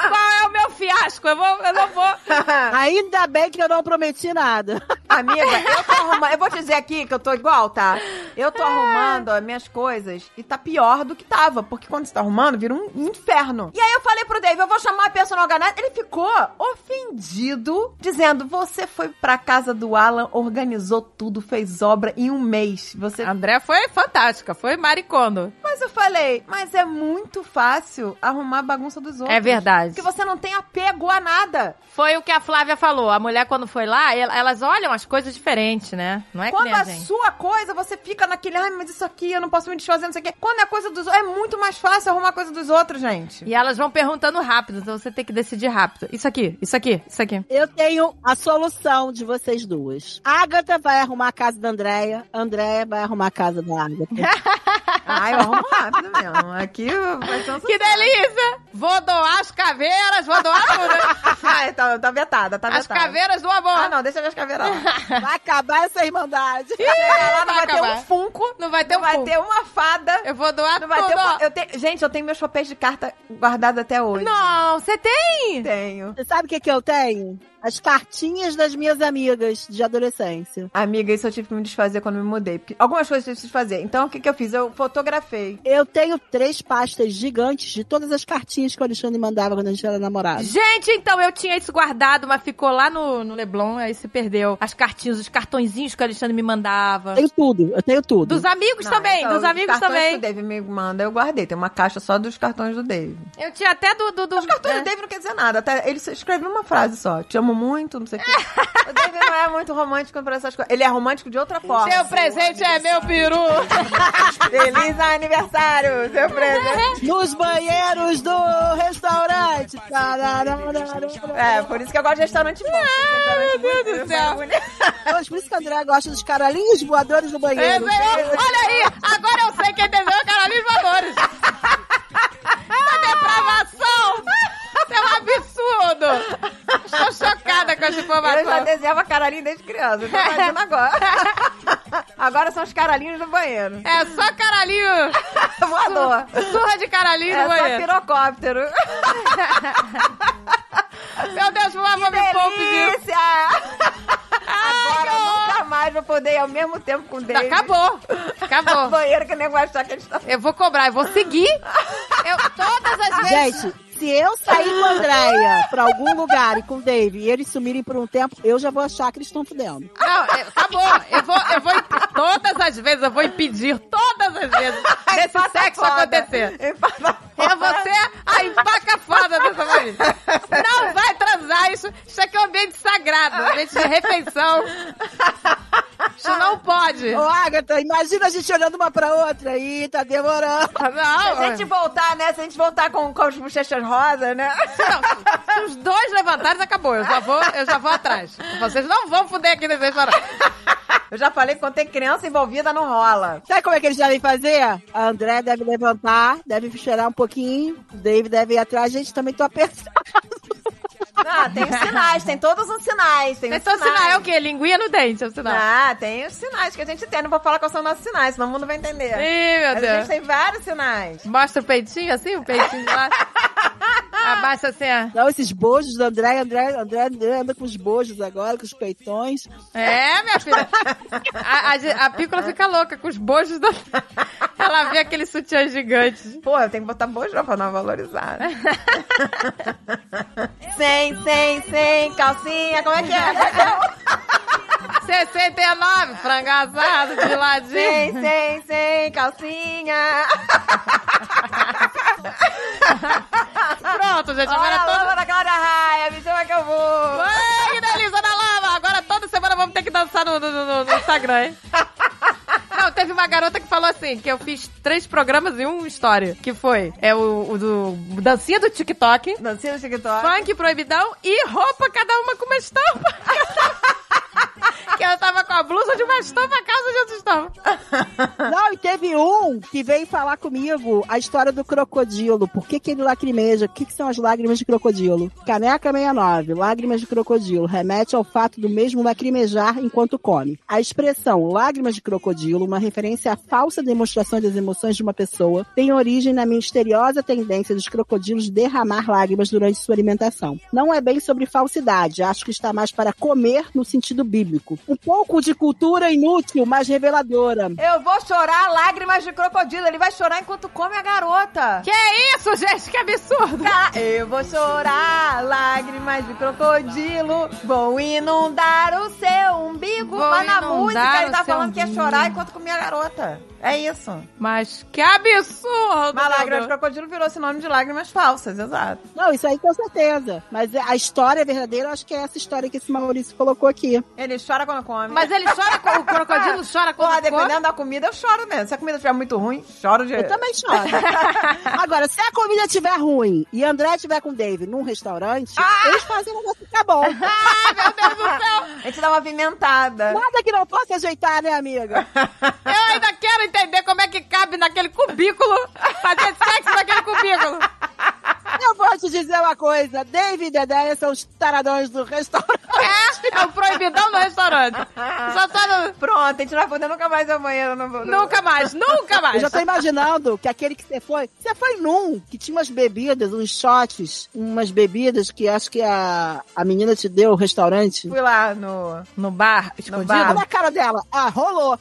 Qual é fiasco? Eu, vou, eu não vou. [LAUGHS] Ainda bem que eu não prometi nada. [LAUGHS] Amiga, eu tô arrumando. Eu vou te dizer aqui que eu tô igual, tá? Eu tô arrumando as minhas coisas e tá pior do que tava. Porque quando você tá arrumando, vira um inferno. E aí eu falei pro Dave, eu vou chamar a personal organizer. Ele ficou ofendido, dizendo: Você foi pra casa do Alan, organizou tudo, fez obra em um mês. Você. A André foi fantástica, foi maricondo. Mas eu falei, mas é muito fácil arrumar a bagunça dos outros. É verdade. Porque você não tem apego a nada. Foi o que a Flávia falou. A mulher, quando foi lá, el- elas olham as coisas diferentes, né? Não é que Quando nem a a gente. sua coisa, você fica naquele, ai, mas isso aqui eu não posso me desfazer, não sei o quê. Quando é coisa dos outros, é muito mais fácil arrumar coisa dos outros, gente. E elas vão perguntando rápido, então você tem que decidir rápido. Isso aqui, isso aqui, isso aqui. Eu tenho a solução de vocês duas. Agatha vai arrumar a casa da Andréia. Andréia vai arrumar a casa da Agatha. [LAUGHS] Ai, eu arrumo rápido mesmo. Aqui vai ser um Que delícia! Vou doar as caveiras, vou doar tudo. [LAUGHS] Ai, tá, tá vetada, tá As vetada. caveiras do amor. Ah, não, deixa minhas caveiras lá. [LAUGHS] Vai acabar essa irmandade. Chega lá, não vai vai ter um funko, Não vai ter não um vai funko. ter uma fada, Eu vou doar não vai tudo. ter uma... eu tenho... Gente, eu tenho meus papéis de carta guardados até hoje. Não, você tem? Tenho. Você sabe o que, que eu tenho? As cartinhas das minhas amigas de adolescência. Amiga, isso eu tive que me desfazer quando me mudei. Porque algumas coisas eu tive que desfazer. Então, o que, que eu fiz? Eu fotografei. Eu tenho três pastas gigantes de todas as cartinhas que o Alexandre mandava quando a gente era namorado. Gente, então, eu tinha isso guardado, mas ficou lá no, no Leblon, aí se perdeu. As cartinhas, os cartõezinhos que o Alexandre me mandava. Tenho tudo, eu tenho tudo. Dos amigos Não, também, então, dos os amigos também. que o Dave me manda, eu guardei. Tem uma caixa só dos cartões do Dave. Eu tinha até do... do, do Os cartões é. do Dave não quer dizer nada. Até ele escreve uma frase só. Te amo muito, não sei o quê. [LAUGHS] o Dave não é muito romântico pra essas coisas. Ele é romântico de outra forma. Seu presente é meu peru. [LAUGHS] Feliz aniversário, seu presente. Nos banheiros do restaurante. É, por isso que eu gosto de restaurante bom. Ai, meu Deus do céu. Mas por isso que a André gosta dos caralhinhos voadores do É, banheiro. senhor, olha aí, agora eu sei quem desenhou Carolina Valores. [LAUGHS] Essa depravação! Isso é um absurdo! Estou chocada com essa Eu já informação. desenhava caralhinho desde criança. Eu tô fazendo agora. [LAUGHS] Agora são os caralhinhos do banheiro. É só caralhinho, [LAUGHS] Voador. surra de caralhinho É no só banheiro. pirocóptero. [LAUGHS] Meu Deus, por favor, me poupe disso. Agora eu nunca mais vou poder ir ao mesmo tempo com o Dave. Acabou, acabou. Banheiro que nem vai achar que a gente tá... Eu vou cobrar, eu vou seguir. Eu, todas as vezes... Gente, se eu sair com a Andréia pra algum lugar e com o Dave e eles sumirem por um tempo, eu já vou achar que eles estão fudendo. Não, é, acabou. Eu vou, eu vou, todas as vezes eu vou impedir, todas as vezes, [LAUGHS] desse sexo foda. acontecer. Empata Eu vou ser a empaca foda dessa família. Não vai transar, isso, isso aqui é um ambiente sagrado, um ambiente de refeição. Isso não pode. Ô, Agatha, imagina a gente olhando uma pra outra. Ih, tá demorando. Se a Não, gente voltar, né? Se a gente voltar com, com as bochechas rosas, né? não, se os dois levantares, acabou. Eu já vou, eu já vou atrás. Vocês não vão fuder aqui nesse restaurante. Eu já falei que quando tem criança envolvida, não rola. Sabe como é que eles devem fazer? A André deve levantar, deve cheirar um pouquinho, o Dave deve ir atrás. Gente, também tô apertado. Ah, tem os sinais, tem todos os sinais. Tem, os Então, sinais. sinal é o quê? Linguinha no dente, é o sinal. Ah, tem os sinais que a gente tem. Não vou falar quais são nossos sinais, senão o mundo vai entender. Ih, meu Mas a Deus. gente tem vários sinais. Mostra o peitinho assim, o peitinho de lá. [LAUGHS] Abaixa assim, ó. Não, esses bojos do André, André, André, André anda com os bojos agora, com os peitões. É, minha filha. A, a, a Pícola fica louca com os bojos da... Ela vê aquele sutiã gigante. Pô, eu tenho que botar bojão pra não valorizar. [LAUGHS] sem, sem, sem, calcinha, como é que é? 69, frango assado de ladinho. Sem, sem, sem, calcinha. [LAUGHS] Pronto, gente. Olha Agora a todo... lama da Cláudia Raia, me chama que eu vou. Ai, que delícia da lava! Agora toda semana vamos ter que dançar no, no, no- no Instagram, hein? [LAUGHS] Não, teve uma garota que falou assim, que eu fiz três programas e uma história. Que foi é o, o do dancinha do TikTok, Dancinha no TikTok. funk proibidão e roupa, cada uma com uma estampa. [LAUGHS] que eu tava com a blusa de uma estampa, a calça de outra estampa. [LAUGHS] Não, e teve um que veio falar comigo a história do crocodilo. Por que, que ele lacrimeja? O que, que são as lágrimas de crocodilo? Caneca 69, lágrimas de crocodilo, remete ao fato do mesmo lacrimejar enquanto come. A expressão lágrimas de crocodilo, uma referência à falsa demonstração das emoções de uma pessoa, tem origem na misteriosa tendência dos crocodilos derramar lágrimas durante sua alimentação. Não é bem sobre falsidade, acho que está mais para comer no sentido bíblico. Um pouco de cultura inútil, mas reveladora. Eu vou chorar lágrimas de crocodilo. Ele vai chorar enquanto come a garota. Que isso, gente? Que absurdo! Ca- Eu vou chorar lágrimas de crocodilo. Vou inundar o seu umbigo. Vou Mas na música ele tá falando que ia umbigo. chorar enquanto comia a garota. É isso. Mas que absurdo! Mas lágrimas de meu Deus. crocodilo virou sinônimo de lágrimas falsas, exato. Não, isso aí com certeza. Mas a história verdadeira, eu acho que é essa história que esse Maurício colocou aqui. Ele chora quando come. Mas ele chora, com- o crocodilo [LAUGHS] chora quando Porra, come? dependendo da comida, eu choro mesmo. Se a comida estiver muito ruim, choro de. Eu também choro. [LAUGHS] Agora, se a comida estiver ruim e André estiver com o Dave num restaurante, eles fazem o negócio ficar bom. [LAUGHS] A gente dá uma pimentada. Nada que não possa ajeitar, né, amiga? Eu ainda quero entender como é que cabe naquele cubículo fazer sexo naquele cubículo. Eu vou te dizer uma coisa: Dave e Dedé são os taradões do restaurante. É, é o proibidão no restaurante. Só tá no... Pronto, a gente não vai poder nunca mais ao banheiro. Não Nunca mais, nunca Eu mais. já tô imaginando que aquele que você foi. Você foi num que tinha umas bebidas, uns shots, umas bebidas que acho que a, a menina te deu, o restaurante. Fui lá no. No bar, escondido? bar. Olha a cara dela. Ah, rolou.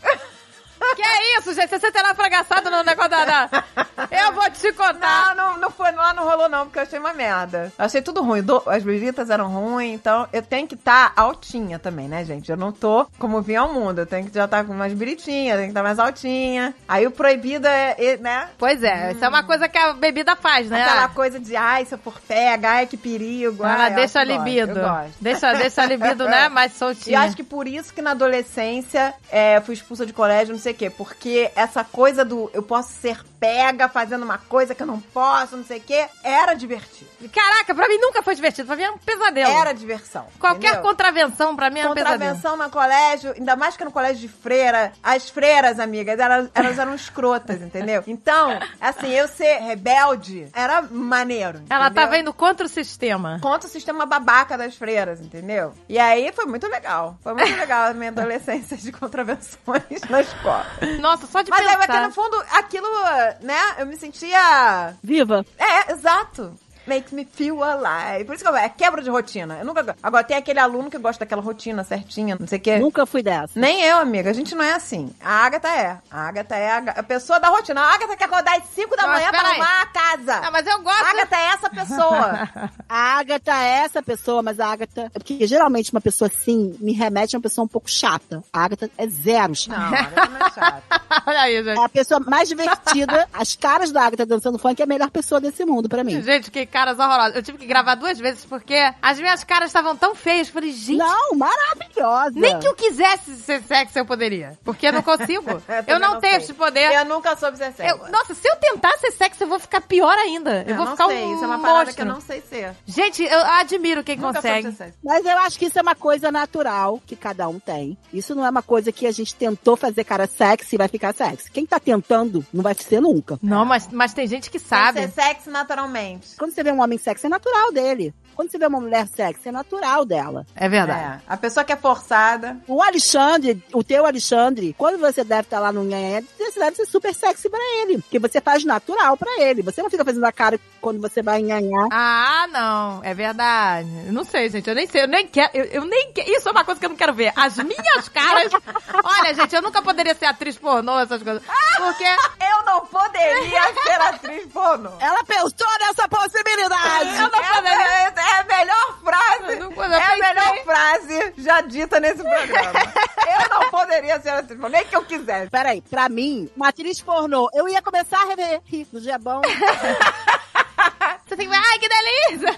Que é isso, gente? Você tem lá fragaçado no negócio da... da- Eu vou te contar. Não, não, não foi, lá não rolou não, porque eu achei uma merda. Eu achei tudo ruim. Do- as bebidas eram ruins, então eu tenho que estar altinha também, né, gente? Eu não tô como vinha ao mundo. Eu tenho que já estar com mais biritinha, tenho que estar mais altinha. Aí o proibido é, é, né? Pois é, isso é uma coisa que a bebida faz, né? Aquela coisa de, ai, se eu for pega, ai, que perigo. Ela ai, eu deixa a gosto, libido. Eu gosto. Deixa, deixa a libido, né? [LAUGHS] Mais E soltinha. acho que por isso que na adolescência é, fui expulsa de colégio, não sei o quê. Porque essa coisa do eu posso ser pega fazendo uma coisa que eu não posso, não sei o quê, era divertido. Caraca, pra mim nunca foi divertido. Pra mim é um pesadelo. Era diversão. Qualquer entendeu? contravenção pra mim é um pesadelo. Contravenção no colégio, ainda mais que no colégio de freira, as freiras, amigas, elas, elas eram escrotas, entendeu? Então, assim, eu ser rebelde era maneiro. Ela entendeu? tava indo contra o sistema. Contra o sistema babaca das freiras, entendeu? E aí foi muito legal. Foi muito legal a minha adolescência de contravenções [LAUGHS] na escola. [LAUGHS] Nossa, só de Mas é pensar. porque no fundo, aquilo, né, eu me sentia. Viva. É, exato. Makes me feel alive. Por isso que eu, é quebra de rotina. Eu nunca. Agora tem aquele aluno que gosta daquela rotina certinha, não sei o quê. Nunca fui dessa. Nem eu, amiga. A gente não é assim. A Agatha é. A Agatha é a, a pessoa da rotina. A Agatha quer acordar às 5 da manhã pra arrumar a casa. Ah, mas eu gosto. A Agatha é essa pessoa. [LAUGHS] A Agatha é essa pessoa, mas a Agatha. É porque geralmente uma pessoa assim me remete a uma pessoa um pouco chata. A Agatha é zero chata. não, a Agatha não é chata. [LAUGHS] Olha aí, gente. É a pessoa mais divertida. As caras da Agatha dançando funk é a melhor pessoa desse mundo pra mim. Gente, que caras horrorosos. Eu tive que gravar duas vezes porque as minhas caras estavam tão feias. Eu falei, gente, Não, maravilhosa. nem que eu quisesse ser sexy eu poderia. Porque eu não consigo. [LAUGHS] eu também não, tenho sei. esse poder. Eu nunca soube ser sexy. Eu- nossa, se eu tentar ser sexy, eu vou ficar pior ainda. Eu, Eu vou não ficar sei. um Isso é uma parada monstro. que eu não sei ser. Gente, eu admiro quem Nunca consegue. soube ser sexy. Mas eu acho que isso é uma coisa natural que cada um tem. Isso não é uma coisa que a gente tentou fazer cara sexy e vai ficar sexy. Quem tá tentando não vai ser nunca. Não, mas, mas tem gente que Tem sabe. que ser sexy naturalmente. Quando você vê um homem sexy, é natural dele. Quando você vê uma mulher sexy, é natural dela. É verdade. É. A pessoa que é forçada. O Alexandre, o teu Alexandre, quando você deve estar lá no nhanhé, você deve ser super sexy pra ele. Porque você faz natural pra ele. Você não fica fazendo a cara quando você vai nhanhar. Ah, não. É verdade. Eu não sei, gente. Eu nem sei. Eu nem quero. Eu, eu nem que- Isso é uma coisa que eu não quero ver. As minhas [LAUGHS] caras. Olha, gente, eu nunca poderia ser atriz pornô, essas coisas. Porque. [LAUGHS] Eu não poderia ser atriz pornô. Ela pensou nessa possibilidade! Eu não É a, poderia. É- é a melhor frase. É a melhor frase já dita nesse programa. [LAUGHS] eu não poderia ser pornô, nem que eu quisesse. Peraí, pra mim, uma atriz pornô, eu ia começar a rever no dia bom. [LAUGHS] Você tem que ver, ai, que delícia!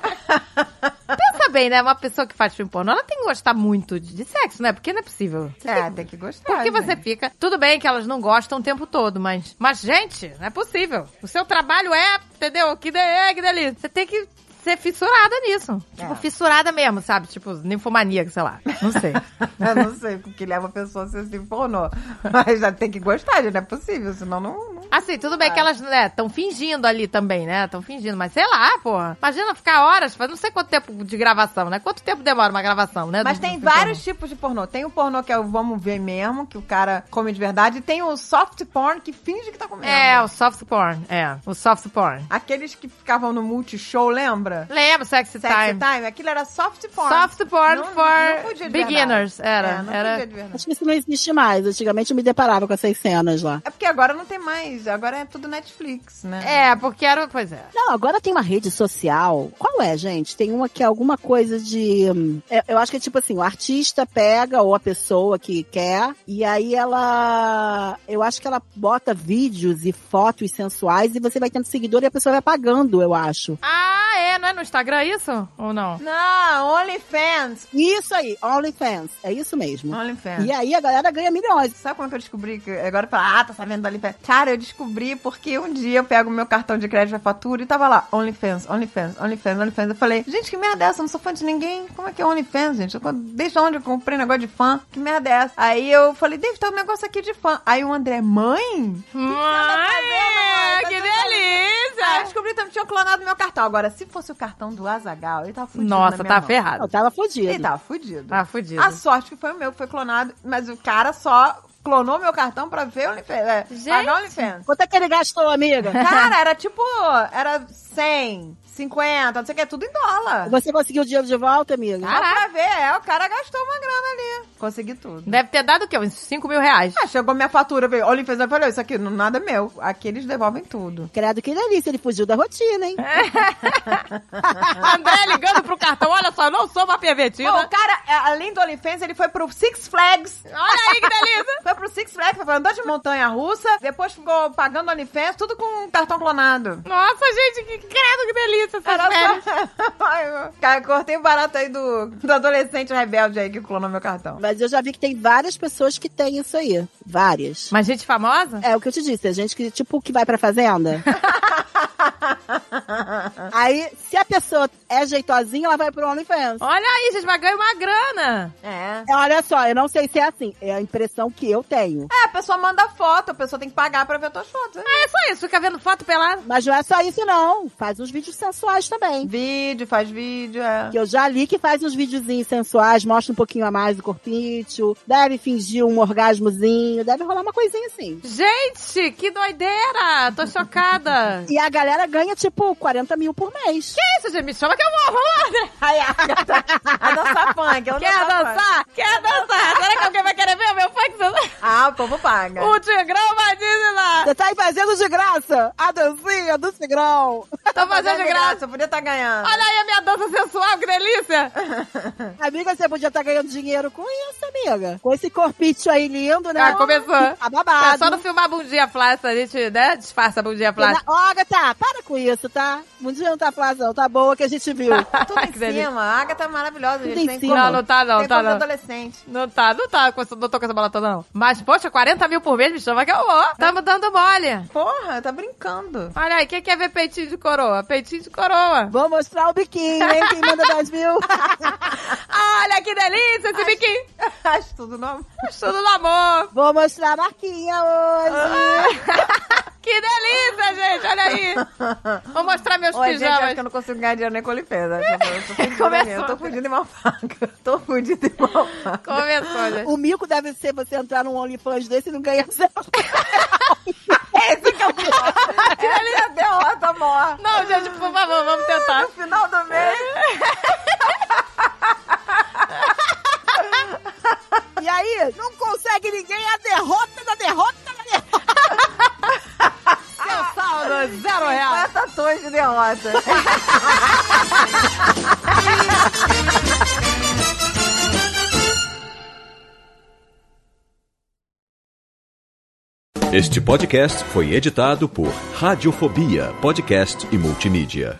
Pensa bem, né? Uma pessoa que faz filme pornô, ela tem que gostar muito de, de sexo, né? Porque não é possível. Você É, tem- tem que gostar. Porque você gente. fica. Tudo bem que elas não gostam o tempo todo, mas. Mas, gente, não é possível. O seu trabalho é, entendeu? Que, de, é, que delícia. Você tem que ser fissurada nisso. Tipo, É. fissurada mesmo, sabe? Tipo, ninfomaníaca, sei lá. Não sei. [LAUGHS] Eu não sei o que leva a pessoa a ser assim pornô. Mas já tem que gostar, já não é possível, senão não. não... Assim, tudo bem que elas, né, estão fingindo ali também, né? Estão fingindo, mas sei lá, porra. Imagina ficar horas, faz não sei quanto tempo de gravação, né? Quanto tempo demora uma gravação, né? Mas do- tem do vários pornô? tipos de pornô. Tem o pornô que é o vamos ver mesmo, que o cara come de verdade. E tem o soft porn que finge que tá comendo. É, o soft porn. É, o soft porn. Aqueles que ficavam no multishow, lembra? Lembro, sexy, Sexy time. time. Aquilo era soft porn. Soft porn Não- for não beginners. Era, É, não era. Acho que isso não existe mais. Antigamente eu me deparava com essas cenas lá. É porque agora não tem mais. Agora é tudo Netflix, né? É, porque era. Pois é. Não, agora tem uma rede social. Qual é, gente? Tem uma que é alguma coisa de. hum, é, Eu acho que é tipo assim: o artista pega, ou a pessoa que quer, e aí ela. Eu acho que ela bota vídeos e fotos sensuais e você vai tendo seguidor e a pessoa vai pagando, eu acho. Ah, é? Não é no Instagram isso? Ou não? Não, OnlyFans. Isso aí, OnlyFans. É isso mesmo. OnlyFans. E aí a galera ganha milhões. Sabe como é que eu descobri que agora fala, ah, tá sabendo do OnlyFans? Cara, eu descobri porque um dia eu pego meu cartão de crédito e fatura e tava lá, OnlyFans, OnlyFans, OnlyFans, OnlyFans. Eu falei, gente, que merda é essa? Eu não sou fã de ninguém. Como é que é OnlyFans, gente? Eu- desde onde eu comprei negócio de fã? Que merda é essa? Aí eu falei, David, tá um negócio aqui de fã. Aí o André, mãe? Ai, Tá que fazendo? Aí eu delícia! descobri que tinha clonado meu cartão. Agora, se fosse o cartão do Azagal, ele tava fudido. Nossa, na minha tá mão. ferrado. Eu tava fodido. Ele tava fudido. Tá fudido. A sorte que foi o meu, que foi clonado, mas o cara só clonou meu cartão pra ver o OnlyFans. É, Gente. pagar o OnlyFans. Quanto é que ele gastou, amiga? Cara, era tipo, era 100, 50, não sei o que, tudo em dólar. Você conseguiu o dinheiro de volta, amiga? Dá pra ver, é, o cara gastou uma grana ali. Consegui tudo. Deve ter dado o quê? Uns 5 mil reais. Ah, chegou minha fatura, veio, OnlyFans, eu falei, isso aqui não nada é meu. Aqui eles devolvem tudo. Credo que delícia, ele fugiu da rotina, hein? [LAUGHS] André ligando pro cartão, olha só, eu não sou uma pervertida. Bom, o cara, é, além do OnlyFans, ele foi pro Six Flags. Olha aí que delícia. [LAUGHS] Foi pro Six Flags, foi andou de montanha russa, depois ficou pagando OnlyFans, tudo com cartão clonado. Nossa, gente, que credo, que delícia essas Era férias. [LAUGHS] Cara, cortei o barato aí do, do adolescente rebelde aí que clonou meu cartão. Mas eu já vi que tem várias pessoas que têm isso aí. Várias. Mas gente famosa? É o que eu te disse, é gente que, tipo, que vai pra fazenda. [LAUGHS] [LAUGHS] aí, se a pessoa é jeitosinha, ela vai pro OnlyFans. Olha aí, gente, vai ganhar uma grana. É. É, Olha só, eu não sei se é assim. É a impressão que eu tenho. É, a pessoa manda foto, a pessoa tem que pagar pra ver tuas fotos. É. É só isso, fica vendo foto pelada. Mas não é só isso, não. Faz uns vídeos sensuais também. Vídeo, faz vídeo, é. Que eu já li que faz uns videozinhos sensuais, mostra um pouquinho a mais do corpício, deve fingir um orgasmozinho, deve rolar uma coisinha assim. Gente, que doideira. Tô chocada. E a galera ganha, tipo, 40 mil por mês. Que isso, gente? Me chama que eu vou, vamos lá. né? Aí a a dançar funk. ela Quer funk. dançar? Quer dançar? Será que alguém vai querer ver o meu funk? Ah, o povo paga. O Tigrão vai dizer lá. Você tá aí fazendo de graça a dancinha do Cigrão. Tô fazendo de graça. Podia estar ganhando. Olha aí a minha dança sensual, que delícia. [LAUGHS] Amiga, você podia estar ganhando dinheiro com isso, amiga. Com esse corpício aí lindo, né? Ah, começou. Tá babado. É só não filmar a bundinha flácida, a gente, né? Disfarça a bundinha flácida. Ó, Agatha, para com isso, tá? Um dia não tá fácil, não. Tá boa que a gente viu. [LAUGHS] Tudo em delícia. cima. A Agatha é maravilhosa, Tudo gente. em cima. Não, não tá não, tem tá não. adolescente. Não tá, não tá, com essa- não tô com essa bola toda não. Mas, poxa, 40 mil por mês, me chama que eu vou. Tamo dando mole. Porra, tá brincando. Olha aí, quem quer ver peitinho de coroa? Peitinho de coroa. Vou mostrar o biquinho, hein? Quem manda 10 mil? [LAUGHS] Olha que delícia esse biquinho. [LAUGHS] Acho tudo normal. Tudo no amor. Vou mostrar a marquinha hoje. Que delícia, gente! Olha aí! Vou mostrar meus Oi, gente, acho pijamas. que eu não consigo ganhar dinheiro nem com Olimpíada. [LAUGHS] Eu tô fudida, Começou. eu tô fudida e mal paga. [LAUGHS] Tô fudida e mal paga. Começou, gente. O mico deve ser você entrar num OnlyFans desse e não ganhar zero. [LAUGHS] Esse que é o pior. Essa é a derrota maior. Não, gente, por favor, vamos tentar. No final do mês. E aí, não consegue ninguém, a derrota da derrota da derrota. Saldo, zero reais. 50 tons de derrota. Este podcast foi editado por Radiofobia, podcast e multimídia.